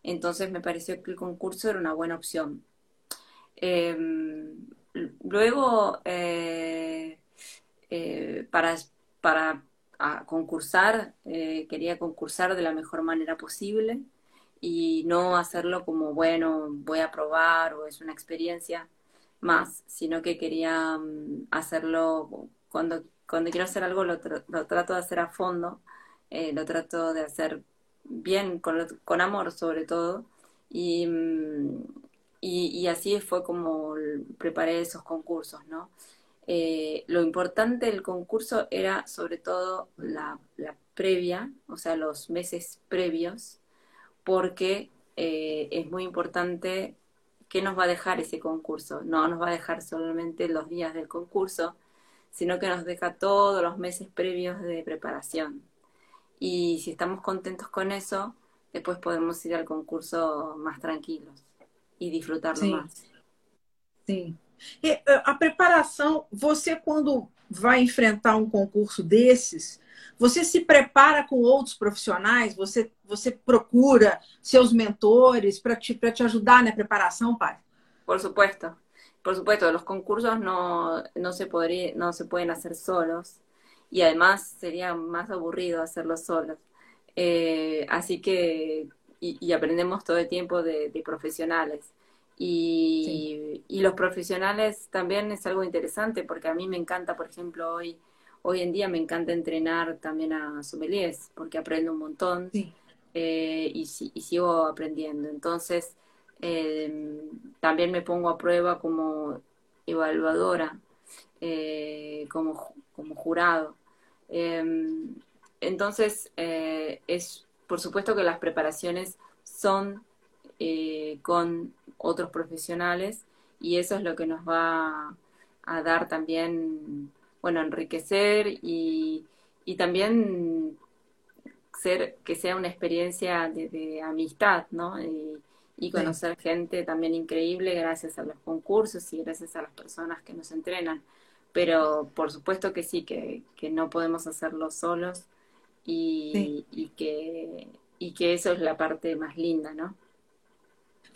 entonces me pareció que el concurso era una buena opción. Em, luego, eh, eh, para, para concursar, quería concursar de la mejor manera posible y no hacerlo como, bueno, voy a probar o es una experiencia más, sino que quería mm, hacerlo cuando, cuando quiero hacer algo lo, lo trato de hacer a fondo, eh, lo trato de hacer bien, con, con amor sobre todo, y, mm, y, así fue como preparé esos concursos, ¿no? Eh, lo importante del concurso era sobre todo la, la previa, o sea, los meses previos, porque eh, es muy importante qué nos va a dejar ese concurso. No nos va a dejar solamente los días del concurso, sino que nos deja todos los meses previos de preparación. Y si estamos contentos con eso, después podemos ir al concurso más tranquilos y disfrutarlo más. Sí. E, a preparação, você quando vai enfrentar um concurso desses, você se prepara com outros profissionais? Você, você procura seus mentores para te, te ajudar na preparação, pai? Por supuesto. Por supuesto, los concursos no, no, se podría, no se pueden hacer solos y además sería más aburrido hacerlos solos. Eh, así que, y, y, aprendemos todo el tiempo de, de profesionales. Y, sí. y, los profesionales también es algo interesante porque a mí me encanta, por ejemplo, hoy Hoy en día me encanta entrenar también a sommeliers porque aprendo un montón eh, y, sigo aprendiendo. Entonces, em, también me pongo a prueba como evaluadora, eh, como, como jurado. Em, entonces, eh, es por supuesto que las preparaciones son con otros profesionales y eso es lo que nos va a dar también bueno, enriquecer y, y también ser, que sea una experiencia de, amistad, ¿no? Y, conocer gente también increíble gracias a los concursos y gracias a las personas que nos entrenan. Pero por supuesto que sí, que, que no podemos hacerlo solos y, y, que, y que eso es la parte más linda, ¿no?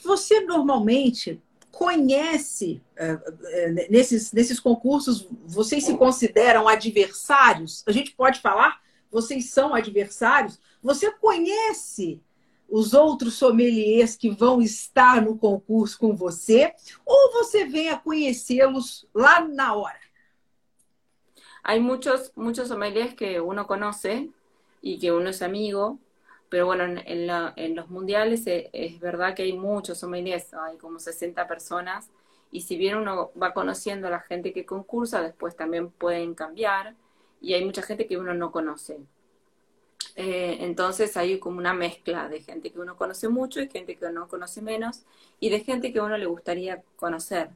Você normalmente conhece eh, eh, nesses, nesses concursos, vocês se consideram adversários? A gente pode falar? Vocês são adversários? Você conhece os outros sommeliers que vão estar no concurso com você? Ou você vem a conhecê-los lá na hora? Hay muchos, muchos sommeliers que uno conoce y que uno es amigo, pero bueno, en, los mundiales eh, es, verdad que hay muchos sommeliers, hay como 60 personas, y si bien uno va conociendo a la gente que concursa, después también pueden cambiar, y hay mucha gente que uno no conoce. Eh, entonces hay como una mezcla de gente que uno conoce mucho y gente que uno conoce menos, y de gente que uno le gustaría conocer.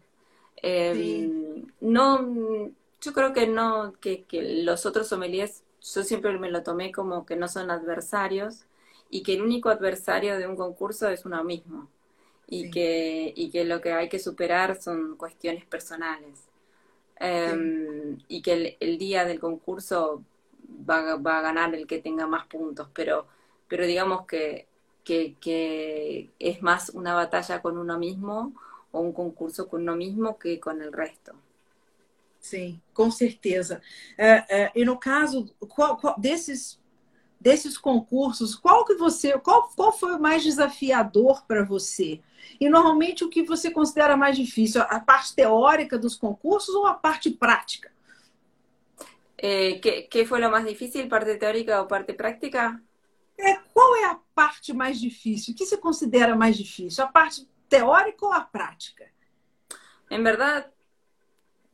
Em, no, yo creo que no, que, que los otros sommeliers, yo siempre me lo tomé como que no son adversarios, y que el único adversario de un concurso es uno mismo y, que, y que lo que hay que superar son cuestiones personales. Em, y que el, día del concurso va, va, a ganar el que tenga más puntos, pero, pero digamos que, que, que, es más una batalla con uno mismo o un concurso con uno mismo que con el resto. Sí, con certeza. Eh, eh, e no caso qual, qual, desses desses concursos, qual que você, qual, qual foi o mais desafiador para você? E normalmente o que você considera mais difícil, a parte teórica dos concursos ou a parte prática? Eh, que, que foi o mais difícil, parte teórica ou parte prática? É, qual é a parte mais difícil? O que você considera mais difícil? A parte teórica ou a prática? Em verdade,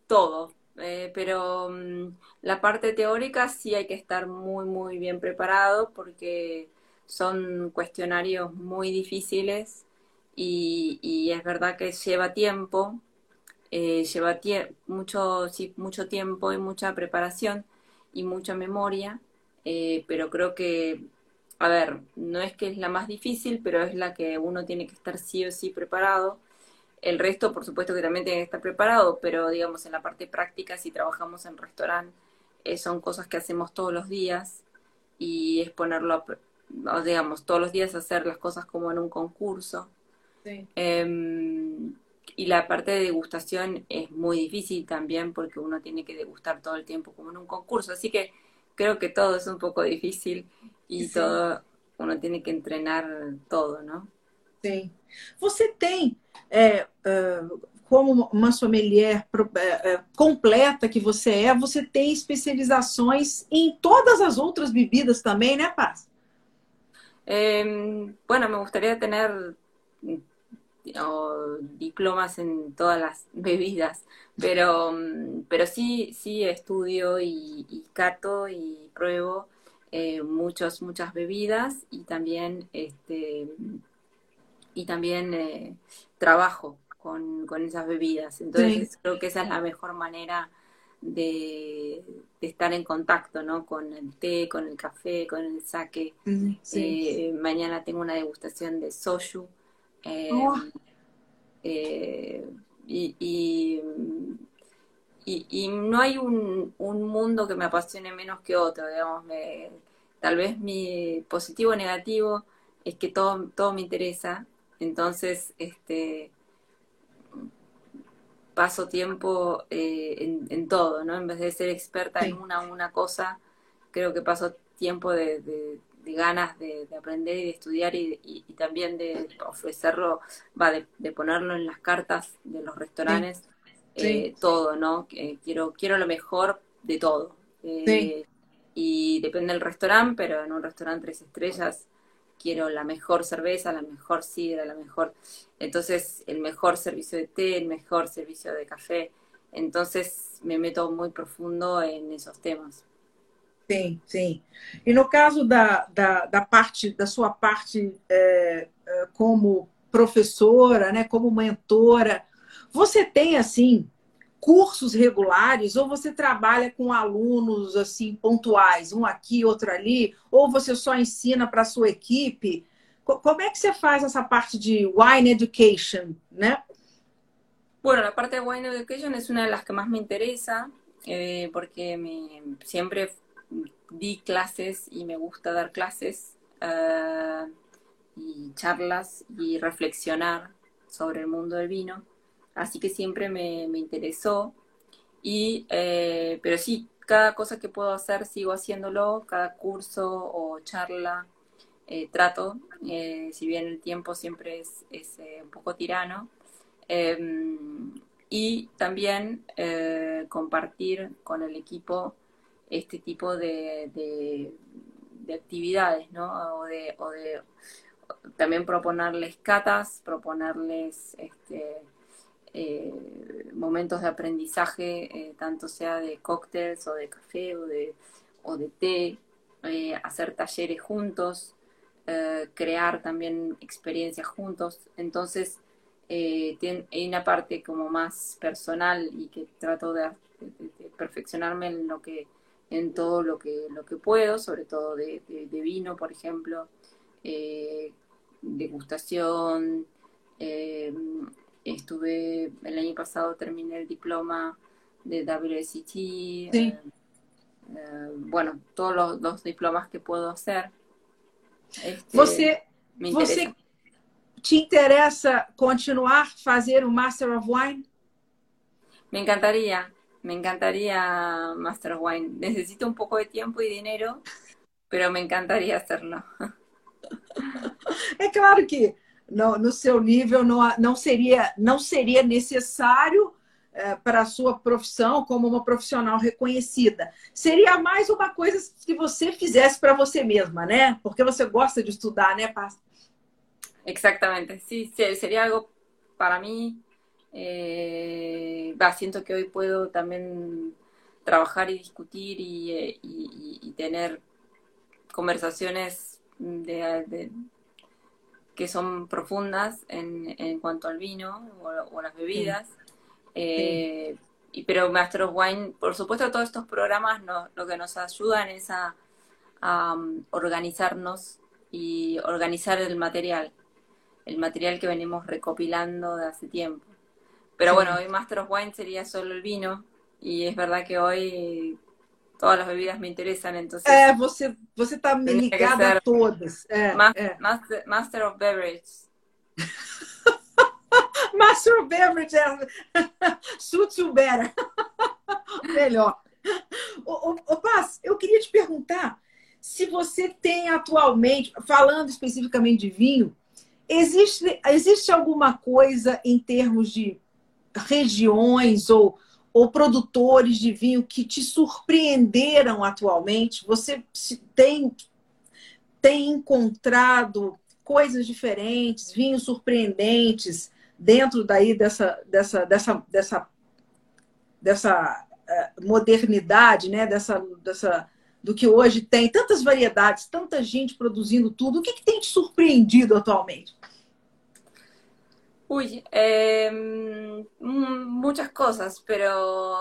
todo. Eh, pero mm, la parte teórica sí hay que estar muy, muy bien preparado porque son cuestionarios muy difíciles y, es verdad que lleva tiempo, eh, lleva mucho, mucho tiempo y mucha preparación y mucha memoria, eh, pero creo que a ver, no es que es la más difícil, pero es la que uno tiene que estar sí o sí preparado. El resto, por supuesto que también tiene que estar preparado, pero digamos, en la parte práctica, si trabajamos en restaurante, eh, son cosas que hacemos todos los días y es ponerlo, digamos, todos los días hacer las cosas como en un concurso. Em, y la parte de degustación es muy difícil también porque uno tiene que degustar todo el tiempo como en un concurso. Así que creo que todo es un poco difícil e todo, uno tiene que treinar todo, não? Sim. Você tem, é, como uma sommelier é, completa que você é, você tem especializações em todas as outras bebidas também, né, Paz? Eh, bueno, me gustaría tener o diplomas en todas las *laughs* bebidas, pero, pero sí, sí estudio y, y cato y pruebo eh, muchos, muchas bebidas y también, este, y también eh, trabajo con, con, esas bebidas. Entonces creo que esa es la mejor manera de, estar en contacto, ¿no? Con el té, con el café, con el sake. Eh, mañana tengo una degustación de soju. Oh. y, y y, no hay un, un, mundo que me apasione menos que otro, digamos, me, tal vez mi positivo o negativo es que todo, todo me interesa, entonces este paso tiempo eh, en, en, todo, ¿no? En vez de ser experta en una una cosa, creo que paso tiempo de, de, ganas de, aprender y de estudiar y, y, también de ofrecerlo, va, de, ponerlo en las cartas de los restaurantes. Eh, todo, ¿no? quiero, quiero lo mejor de todo. Eh, y depende del restaurante, pero en un restaurante tres estrellas quiero la mejor cerveza, la mejor sidra, la mejor... Entonces, el mejor servicio de té, el mejor servicio de café. Entonces, me meto muy profundo en esos temas. Sim, sim. E no caso da, da, da parte, da sua parte é, como professora, né, como mentora, Você tem assim cursos regulares ou você trabalha com alunos assim pontuais, um aqui, outro ali, ou você só ensina para a sua equipe? Como é que você faz essa parte de wine education, né? Bueno, la parte de wine education es una de las que más me interesa eh, porque me, siempre di clases y me gusta dar clases uh, y charlas y reflexionar sobre el mundo del vino. Así que siempre me, interesó. Y, eh, pero sí, cada cosa que puedo hacer sigo haciéndolo, cada curso o charla eh, trato, eh, si bien el tiempo siempre es, un poco tirano. Em, y también compartir con el equipo este tipo de, de, actividades, ¿no? O de, o de también proponerles catas, proponerles este, eh, momentos de aprendizaje, eh, tanto sea de cócteles o de café o de, o de té, eh, hacer talleres juntos, crear también experiencias juntos. Entonces, tiene, hay una parte como más personal y que trato de, perfeccionarme en lo que en todo lo que lo que puedo, sobre todo de, de vino, por ejemplo, degustación, Estuve, el año pasado terminé el diploma de WSET. Sí. Eh, eh, bueno, todos los, los, diplomas que puedo hacer. Este, você, me você te interessa continuar fazer o Master of Wine? Me encantaría, me encantaría Master of Wine. Necesito un poco de tiempo y dinero, pero me encantaría hacerlo. *laughs* É claro que no, no seu nível não, não, seria, não seria necessário é, para a sua profissão como uma profissional reconhecida. Seria mais uma coisa que você fizesse para você mesma, né? Porque você gosta de estudar, né, Paz? Exactamente, sí, algo para mí. Eh, siento que hoy puedo también trabajar y discutir y, eh, tener conversaciones de, de, que son profundas en, en cuanto al vino o, las bebidas. Eh, y, pero Master of Wine, por supuesto, todos estos programas no, lo que nos ayudan es a, um, organizarnos y organizar el material, el material que venimos recopilando de hace tiempo. Pero bueno, hoy Master of Wine sería solo el vino y es verdad que hoy todas las bebidas me interesan, entonces... É, você, você tá me ligada a todas. É, master, Master, master of Beverage. *laughs* Master of Beverage é... suits *laughs* you better. *laughs* Melhor. Ô, ô, ô Paz, eu queria te perguntar se você tem atualmente, falando especificamente de vinho, existe, existe alguma coisa em termos de regiões ou, ou produtores de vinho que te surpreenderam atualmente? Você tem, tem encontrado coisas diferentes, vinhos surpreendentes dentro daí dessa, dessa, dessa, dessa, dessa uh, modernidade, né? dessa, dessa do que hoje tem, tantas variedades, tanta gente produzindo tudo. O que, que tem te surpreendido atualmente? Uy, eh, muchas cosas, pero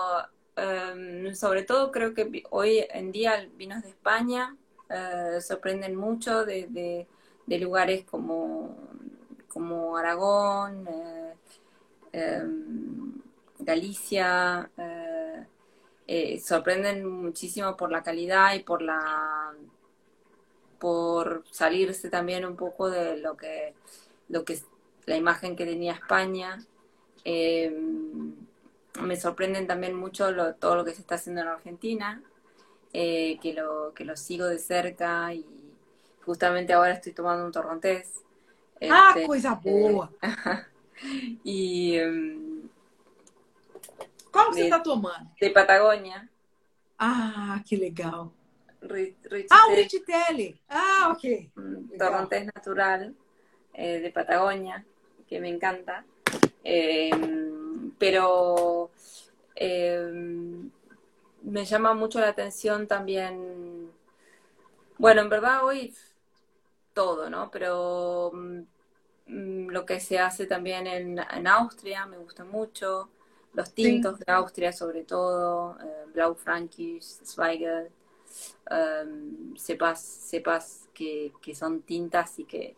eh, sobre todo creo que hoy en día vinos de España eh, sorprenden mucho de, lugares como, como Aragón, eh, em, Galicia, eh, sorprenden muchísimo por la calidad y por la por salirse también un poco de lo que lo que la imagen que tenía España eh, me sorprenden también mucho todo lo que se está haciendo en Argentina eh, que lo que lo sigo de cerca y justamente ahora estoy tomando un torrontés ah este, coisa boa *laughs* y em, Qual você está tomando? De Patagônia. Ah, que legal. Ah, o Richitelli. Ah, ok. Torrontés natural eh, de Patagonia, que me encanta. Eh, pero eh, me llama mucho la atención también, bueno, en verdad hoy todo, ¿no? Pero mm, lo que se hace también en, en Austria me gusta mucho los tintos de Austria sobre todo, eh, Blau Frankisch, Zweigel, em, sepas, sepas que, son tintas y que,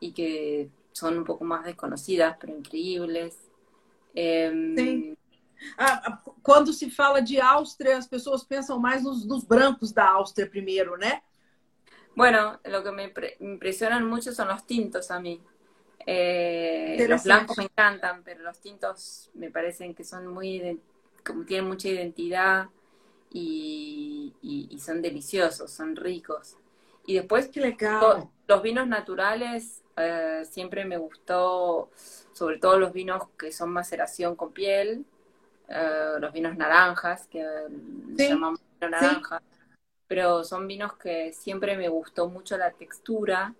y que son un poco más desconocidas, pero increíbles. Em, ah, cuando se fala de Austria, las personas piensan más nos, nos brancos da Austria primero, ¿no? Bueno, lo que me impresionan mucho son los tintos a mí. Eh, los blancos me encantan, pero los tintos me parecen que son muy, como tienen mucha identidad y, son deliciosos, son ricos. Y después los vinos naturales eh, siempre me gustó, sobre todo los vinos que son maceración con piel, eh, los vinos naranjas, que llamamos naranja, pero son vinos que siempre me gustó mucho la textura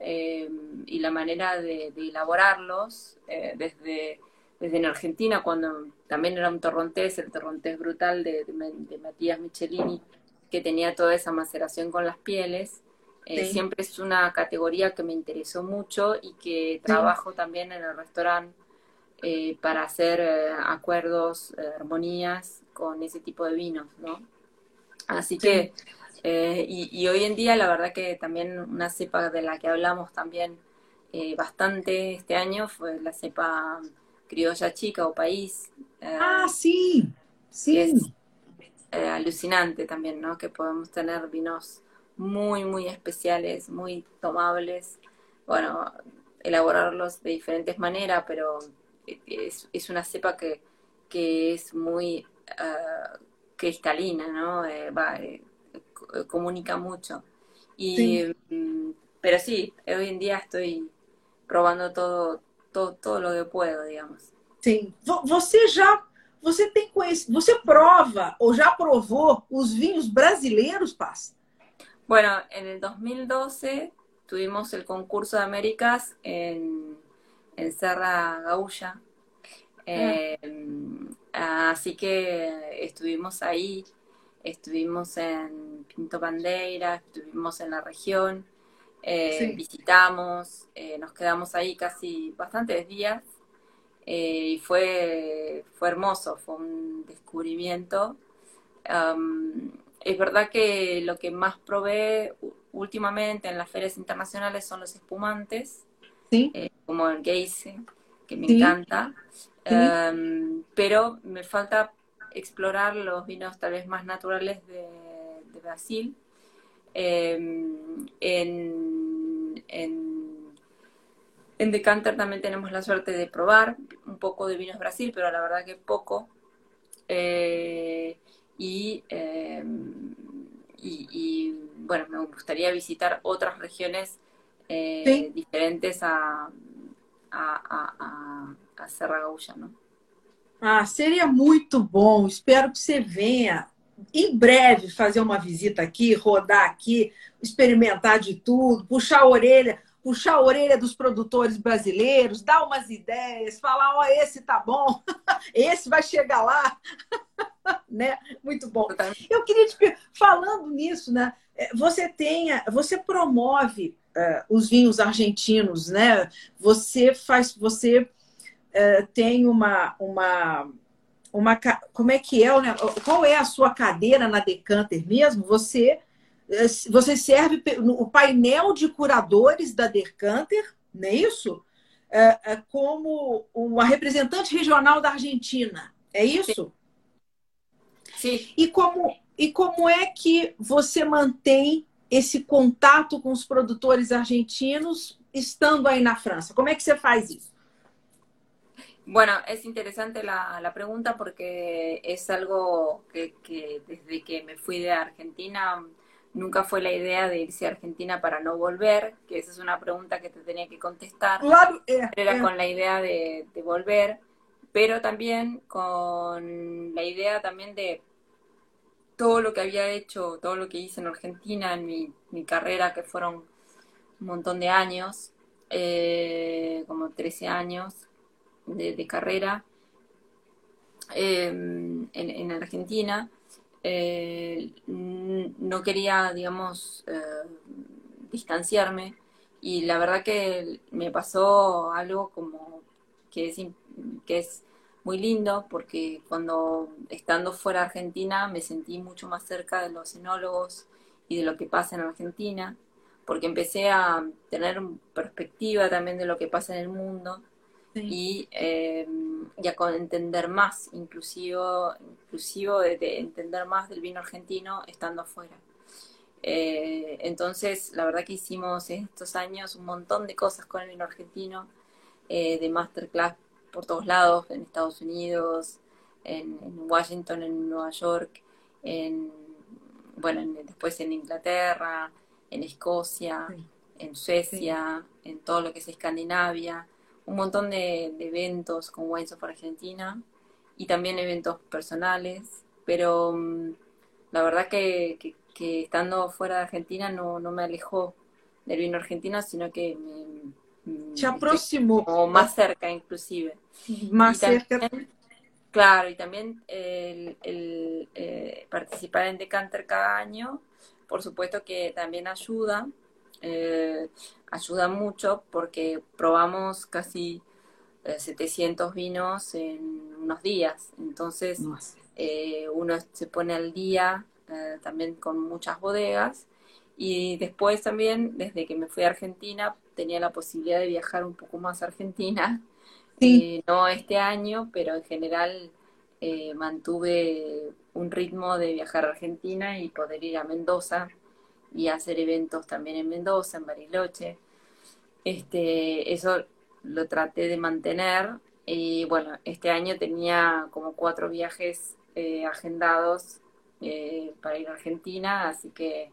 eh, y la manera de, elaborarlos, desde, desde en Argentina, cuando también era un torrontés, el torrontés brutal de, Matías Michelini, que tenía toda esa maceración con las pieles. Eh, siempre es una categoría que me interesó mucho y que trabajo también en el restaurante para hacer acuerdos, armonías con ese tipo de vinos, ¿no? Así que eh, y, hoy en día, la verdad que también una cepa de la que hablamos también eh, bastante este año fue la cepa criolla chica o país. Eh, ah, sí, sí. Es alucinante también, ¿no? Que podemos tener vinos muy, muy especiales, muy tomables. Bueno, elaborarlos de diferentes maneras, pero es, es una cepa que, que es muy cristalina, ¿no? Va, eh, comunica mucho. Y, mm, Pero sí, hoy en día estoy probando todo, todo, todo lo que puedo, digamos. Sim. Você já você tem conhecido, você prova ou já provou os vinhos brasileiros, Paz? Bueno, en el 2012 tuvimos el concurso de Américas en, en Serra Gaulla. Ah. Eh, así que estuvimos ahí estuvimos en Pinto Bandeira, estuvimos en la región, eh, visitamos, eh, nos quedamos ahí casi bastantes días y fue, fue hermoso, fue un descubrimiento. Es verdad que lo que más probé últimamente en las ferias internacionales son los espumantes, ¿Sí? eh, como el Geise, que me encanta, em, pero me falta explorar los vinos tal vez más naturales de, Brasil. Em, en, en, en, Decanter también tenemos la suerte de probar un poco de vinos Brasil, pero la verdad que poco. Eh, y, em, y, y, bueno, me gustaría visitar otras regiones eh, diferentes a, a, a, a Serra Gaúcha, ¿no? Ah, seria muito bom. Espero que você venha em breve fazer uma visita aqui, rodar aqui, experimentar de tudo, puxar a orelha, puxar a orelha dos produtores brasileiros, dar umas ideias, falar, ó, oh, esse tá bom, *laughs* esse vai chegar lá. *laughs* *laughs* né? Muito bom. Eu queria te falando nisso, né? É, você tenha, você promove uh, os vinhos argentinos, né? Você faz, você uh, tem uma, uma, uma, como é que é, né? qual é a sua cadeira na Decanter mesmo? Você, uh, você serve o painel de curadores da Decanter, não é isso? como uma representante regional da Argentina, é isso? Sim. E como, e como é que você mantém esse contato com os produtores argentinos estando aí na França? Como é que você faz isso? Bueno, es interesante la, la pregunta porque es algo que, que, desde que me fui de Argentina nunca fue la idea de irse a Argentina para no volver, que esa es una pregunta que te tenía que contestar. Claro, eh, Era eh. con la idea de, de, volver, pero también con la idea también de todo lo que había hecho, todo lo que hice en Argentina, en mi, mi carrera, que fueron un montón de años, eh, como 13 años de, carrera eh, en, en, Argentina, eh, no quería, digamos, eh, distanciarme y la verdad que me pasó algo como que es, que es muy lindo porque cuando estando fuera de Argentina me sentí mucho más cerca de los enólogos y de lo que pasa en Argentina, porque empecé a tener perspectiva también de lo que pasa en el mundo sí. y, eh, y, a entender más, inclusive, inclusivo de, de, entender más del vino argentino estando afuera. Eh, entonces, la verdad que hicimos en estos años un montón de cosas con el vino argentino, eh, de masterclass por todos lados, en Estados Unidos, en, en Washington, en Nueva York, en, bueno, en, después en Inglaterra, en Escocia, sí. en Suecia, sí. en todo lo que es Escandinavia, un montón de, de, eventos con Wines of Argentina y también eventos personales, pero um, la verdad que, que, que, estando fuera de Argentina no, no me alejó del vino argentino, sino que me, te aproximó. O más cerca, inclusive. Más también, cerca. Claro, y también el, el eh, participar en Decanter cada año, por supuesto que también ayuda, eh, ayuda mucho porque probamos casi eh, 700 vinos en unos días, entonces uno se pone al día eh, también con muchas bodegas y después también, desde que me fui a Argentina, tenía la posibilidad de viajar un poco más a Argentina. Sí. Eh, no este año, pero en general eh, mantuve un ritmo de viajar a Argentina y poder ir a Mendoza y hacer eventos también en Mendoza, en Bariloche. Este, eso lo traté de mantener y bueno, este año tenía como cuatro viajes eh, agendados para ir a Argentina, así que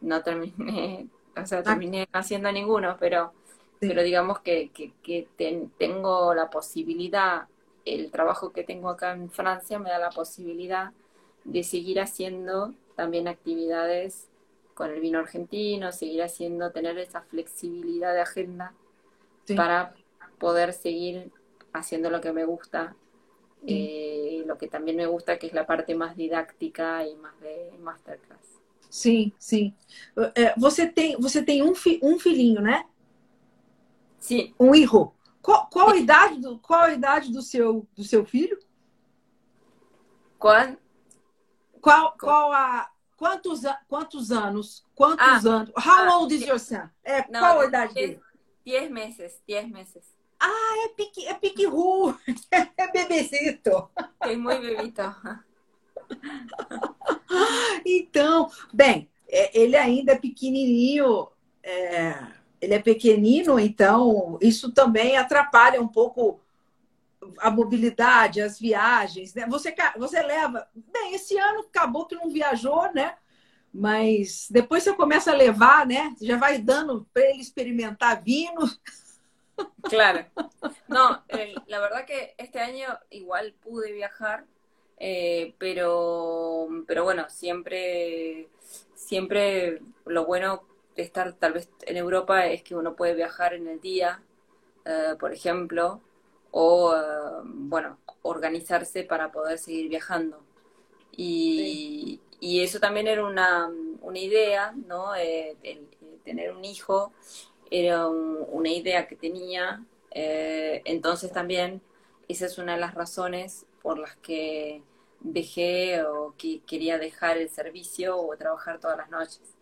no terminé, o sea, terminé ah. haciendo ninguno, pero, sí. pero digamos que, que, que ten, tengo la posibilidad, el trabajo que tengo acá en Francia me da la posibilidad de seguir haciendo también actividades con el vino argentino, seguir haciendo, tener esa flexibilidad de agenda sí. para poder seguir haciendo lo que me gusta, sí. eh, lo que también me gusta, que es la parte más didáctica y más de masterclass. Sim, sim. Você tem, você tem um, fi, um filhinho, né? Sim. Um hijo. Qual, qual, a idade do, qual a idade do seu, do seu filho? Qual? Qual, qual a, Quantos, quantos anos? Quantos ah, anos? How ah, old is your son? É, não, qual a idade dele? 10 meses, 10 meses. Ah, é pique, é pique ru, *laughs* é bebezito. É muito bebito. *laughs* Então, bem, é, ele ainda é pequenininho, é, ele é pequenino, então isso também atrapalha um pouco a mobilidade, as viagens, né? Você, você leva. Bem, esse ano acabou que não viajou, né? Mas depois você começa a levar, né? Já vai dando para ele experimentar vino. Claro. No, eh, la verdad que este año igual pude viajar, eh, pero, pero bueno, siempre, siempre lo bueno de estar tal vez en Europa es que uno puede viajar en el día, eh, por ejemplo, o, eh, bueno, organizarse para poder seguir viajando. Y, y eso también era una, una idea, ¿no? Eh, tener un hijo era una idea que tenía. Entonces también esa es una de las razones por las que dejé o que quería dejar el servicio o trabajar todas las noches.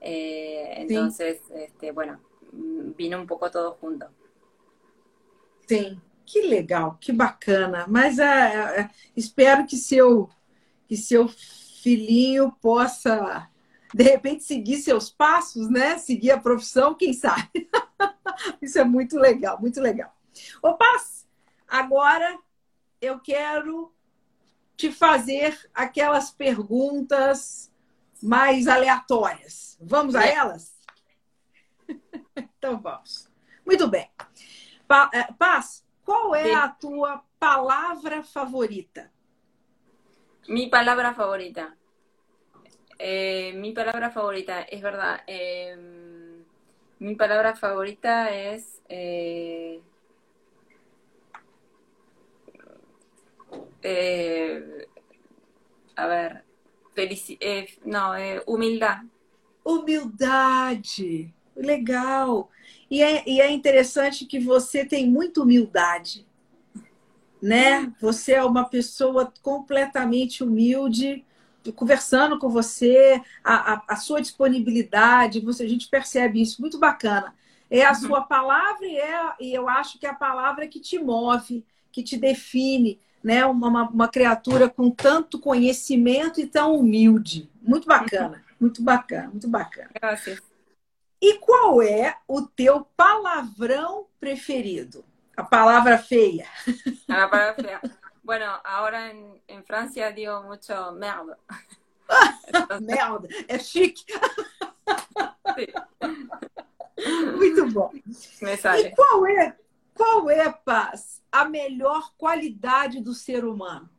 entonces, este, bueno, vino un pouco todo junto. Sim, que legal, que bacana. Mas uh, espero que seu, que seu filhinho possa, de repente, seguir seus passos, né? Seguir a profissão, quem sabe? *laughs* Isso é muito legal, muito legal. Ô, Paz, agora eu quero te fazer aquelas perguntas mais aleatórias. Vamos a elas? *laughs* então vamos. Muito bem. Eh, Paz, qual é a tua palavra favorita? Mi palabra favorita. Eh, mi palabra favorita, es verdad. Eh, mi palabra favorita. Eh, eh a ver. Felici eh, no, eh, humildad. Humildade. Legal. E é, e é interessante que você tem muita humildade né? Você é uma pessoa completamente humilde, conversando com você, a, a, a, sua disponibilidade, você, a gente percebe isso, muito bacana. É a uhum. sua palavra e, é, e eu acho que é a palavra que te move, que te define, né? Uma, uma, criatura com tanto conhecimento e tão humilde. Muito bacana, *laughs* muito bacana, muito bacana. Graças. E qual é o teu palavrão preferido? La palabra fea. La palabra fea. Bueno, ahora en, en Francia digo mucho merde. *laughs* merde, es chique. Muito bom. E qual é, qual é, Paz, a melhor qualidade do ser humano?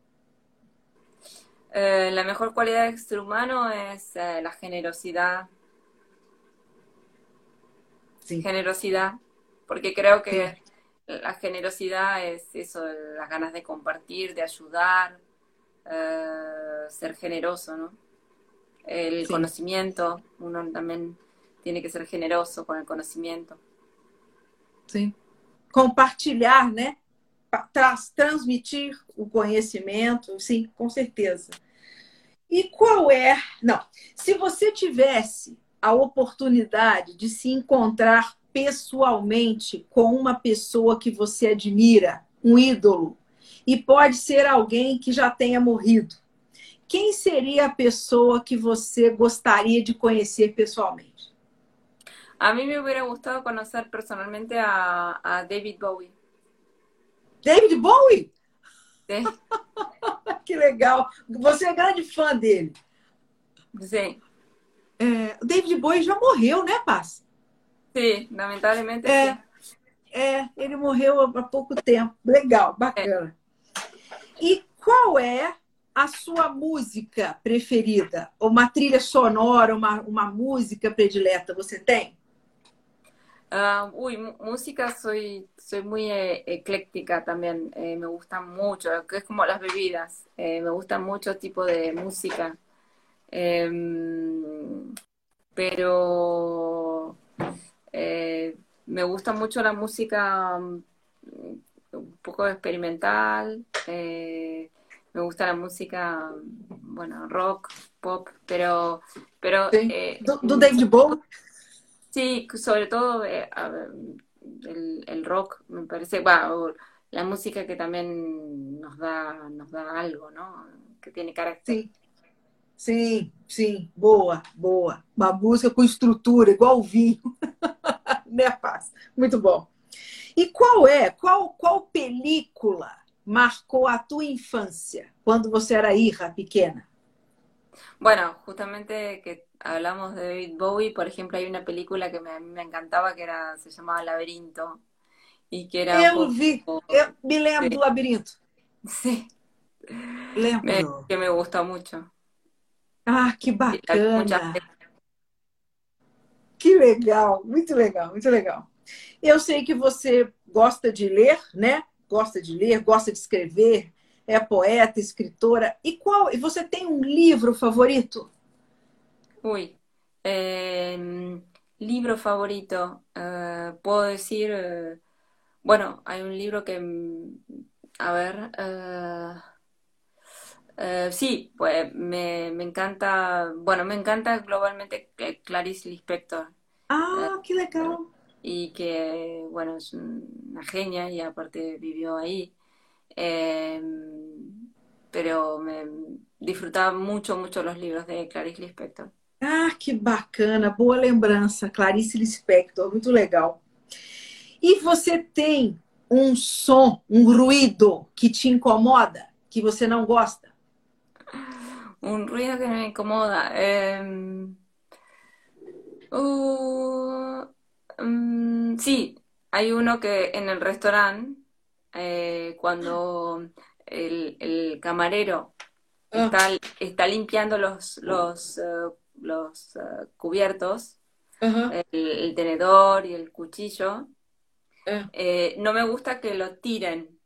Eh, la mejor cualidad del ser humano es eh, la generosidad. Sí. Generosidad, porque creo que sí la generosidad es eso, las ganas de compartir, de ayudar, eh, ser generoso, ¿no? El conocimiento, uno también tiene que ser generoso con el conocimiento. Sí. Compartilhar, né? transmitir o conhecimento, sim, com certeza. E qual é. Não, se você tivesse a oportunidade de se encontrar pessoalmente com uma pessoa que você admira, um ídolo, e pode ser alguém que já tenha morrido. Quem seria a pessoa que você gostaria de conhecer pessoalmente? A mim me hubiera gustado conhecer personalmente a, a David Bowie. David Bowie? Sim. *laughs* que legal. Você é grande fã dele. Sim. É, o David Bowie já morreu, né, Paz? Sim, lamentavelmente é, sim. É, ele morreu há pouco tempo. Legal, bacana. É. E qual é a sua música preferida? Uma trilha sonora, uma, uma música predileta, você tem? Uh, uy, música soy, soy muy eh, ecléctica también, eh, me gusta mucho, que es como las bebidas, eh, me gusta mucho tipo de música, em, pero me gusta mucho la música mm, un poco experimental, eh, me gusta la música bueno, rock, pop, pero... pero David Bowie? Sí, sobre todo eh, el, rock, me parece, va, la música que también nos da, nos da algo, ¿no? Que tiene carácter. Sí. Sim, sim, boa, boa. Uma música com estrutura, igual vinho. *laughs* né, Paz? Muito bom. E qual é, qual, qual película marcou a tua infância, quando você era hija pequena? Bueno, justamente que hablamos de David Bowie, por ejemplo, hay una película que me, me encantaba que era, se llamaba Laberinto. Y que era eu vi, eu me lembro sí. do Labirinto. Sí. Lembro. Me, que me gusta mucho. Ah, que bacana! Que legal, muito legal, muito legal. Eu sei que você gosta de ler, né? Gosta de ler, gosta de escrever, é poeta, escritora. E qual? E você tem um livro favorito? Ui, eh, libro favorito. Uh, puedo decir, uh, bueno, hay un libro que, a ver, Eh, sí, pues me, encanta, bueno, me encanta globalmente Clarice Lispector. Ah, qué legal. Y que, bueno, es una genia y aparte vivió ahí. Em, pero me disfrutaba mucho, mucho los libros de Clarice Lispector. Ah, que bacana, boa lembrança, Clarice Lispector, muito legal. E você tem um som, um ruído que te incomoda, que você não gosta? Un ruido que me incomoda. Em, uh, mm, sí, hay uno que en el restaurante, eh, cuando el, camarero ah. está, limpiando los, los, eh, los eh, cubiertos, el, tenedor y el cuchillo, ah. no me gusta que lo tiren,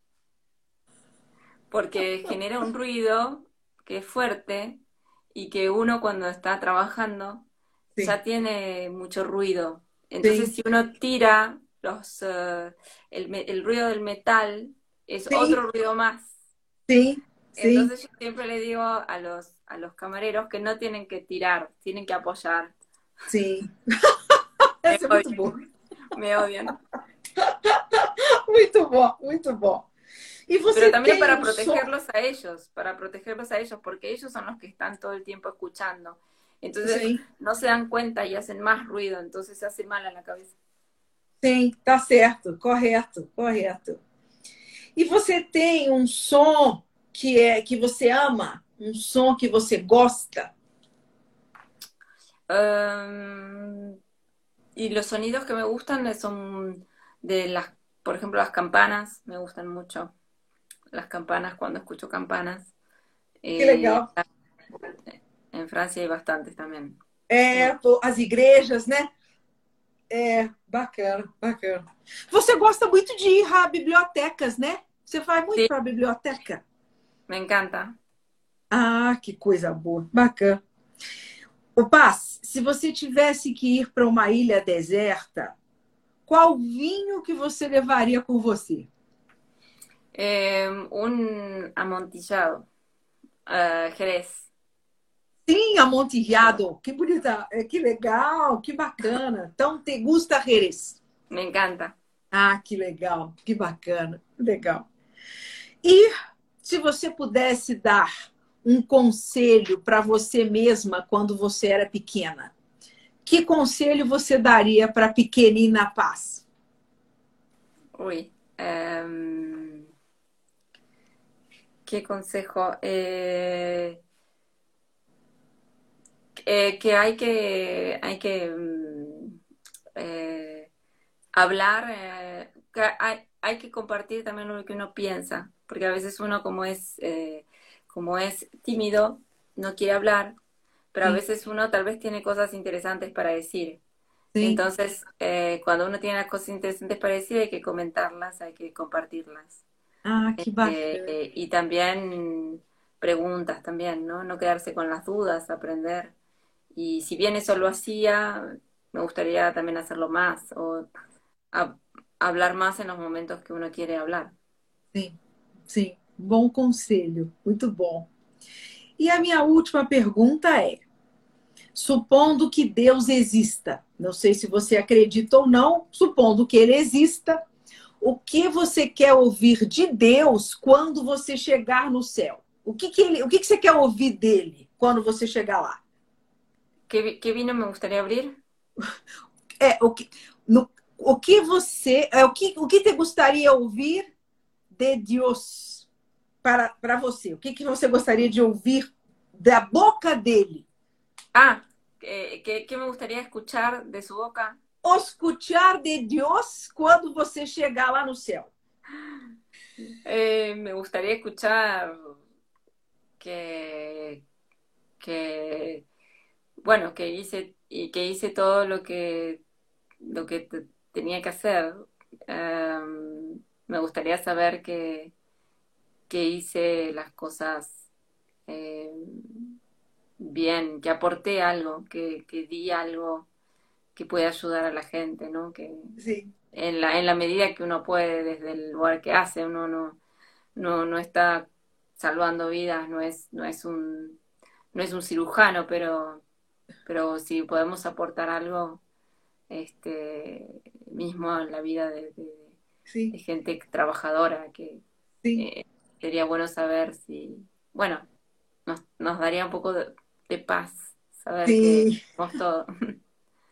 porque *laughs* genera un ruido que es fuerte y que uno cuando está trabajando ya tiene mucho ruido. Entonces si uno tira los, eh, el, ruido del metal, es otro ruido más. Sí. Entonces yo siempre le digo a los, a los camareros que no tienen que tirar, tienen que apoyar. Sí. *laughs* me, odian. me *laughs* odian. Muy bom, muy bom. Pero también para protegerlos a ellos, para protegerlos a ellos, porque ellos son los que están todo el tiempo escuchando. Entonces no se dan cuenta y hacen más ruido, entonces se hace mal a la cabeza. Sí, está certo, correto, correto. E você tem um som que é que você ama, um som que você gosta? y los sonidos que me gustan son de las, por ejemplo, las campanas, me gustan mucho. las campanas cuando escucho campanas. Que eh, legal. Em França hay bastantes também. É, as igrejas, né? É, bacana, bacana. Você gosta muito de ir a bibliotecas, né? Você vai muito para a biblioteca? Me encanta. Ah, que coisa boa, bacana. O Paz, se você tivesse que ir para uma ilha deserta, qual vinho que você levaria com você? Eh, un amontillado, uh, Jerez. Sim, amontillado. Que bonita, eh, que legal, que bacana. Então, te gusta Jerez? Me encanta. Ah, que legal, que bacana, legal. E se você pudesse dar um conselho para você mesma quando você era pequena, que conselho você daria para pequenina Paz? Ui, um... ¿Qué consejo? Eh, eh, que hay que, hay que eh, hablar, que hay, que compartir también lo que uno piensa, porque a veces uno como es, como es tímido, no quiere hablar, pero a veces uno tal vez tiene cosas interesantes para decir. Entonces, cuando uno tiene las cosas interesantes para decir, hay que comentarlas, hay que compartirlas. Ah, qué eh, y también preguntas también, ¿no? No quedarse con las dudas, aprender. Y si bien eso lo hacía, me gustaría también hacerlo más o hablar más en los momentos que uno quiere hablar. Sí, sí, bom conselho, muito bom. E a minha última pergunta é: supondo que Deus exista, não sei se você acredita ou não, supondo que ele exista, o que você quer ouvir de Deus quando você chegar no céu? O que, que, ele, o que, que você quer ouvir dele quando você chegar lá? Que, que vino me gostaria abrir? É, o que, no, o que você. É, o, que, o que te gostaria de ouvir de Deus para, para você? O que, que você gostaria de ouvir da boca dele? Ah, que, que me gostaria escuchar de sua boca? Escuchar de Deus quando você chegar lá no céu. Eh, me gustaría escuchar que, que, bueno, que hice, y que hice todo lo que, lo que tenía que hacer. Em, me gustaría saber que, que hice las cosas em, bien, que aporté algo, que, que, di algo que puede ayudar a la gente, ¿no? Que sí. en, la, en la medida que uno puede, desde el lugar que hace, uno no, no, no está salvando vidas, no es, no es un, no es un cirujano, pero, pero si podemos aportar algo, este, mismo en la vida de, de, sí. de gente trabajadora, que sí. eh, sería bueno saber si, bueno, nos, nos daría un poco de, de paz saber Sí. que somos todo.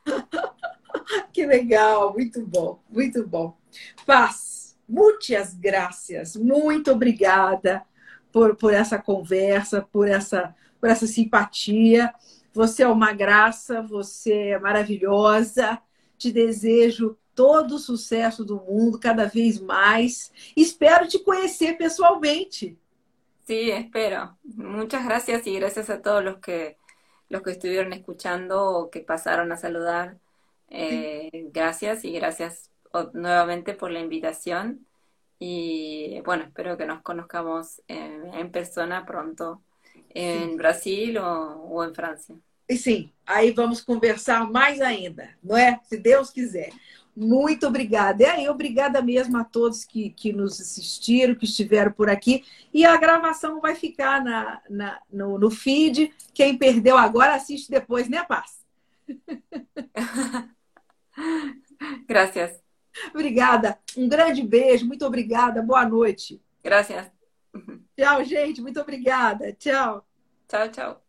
*laughs* Que legal, muito bom, muito bom. Paz, muitas graças, muito obrigada por, por essa conversa, por essa, por essa simpatia. Você é uma graça, você é maravilhosa. Te desejo todo o sucesso do mundo, cada vez mais. Espero te conhecer pessoalmente. Sí, espero. Muchas gracias y gracias a todos los que los que estuvieron escuchando o que pasaron a saludar. Eh, gracias y gracias nuevamente por la invitación. Y bueno, espero que nos conozcamos eh, en persona pronto en Brasil o, o en Francia. E sim, aí vamos conversar mais ainda, não é? Se Deus quiser. Muito obrigada. E aí, obrigada mesmo a todos que, que nos assistiram, que estiveram por aqui. E a gravação vai ficar na, na, no, no feed. Quem perdeu agora, assiste depois, né, Paz? *laughs* Gracias, Obrigada. Um grande beijo. Muito obrigada. Boa noite. gracias. Tchau, gente. Muito obrigada. Tchau. Chao, chao.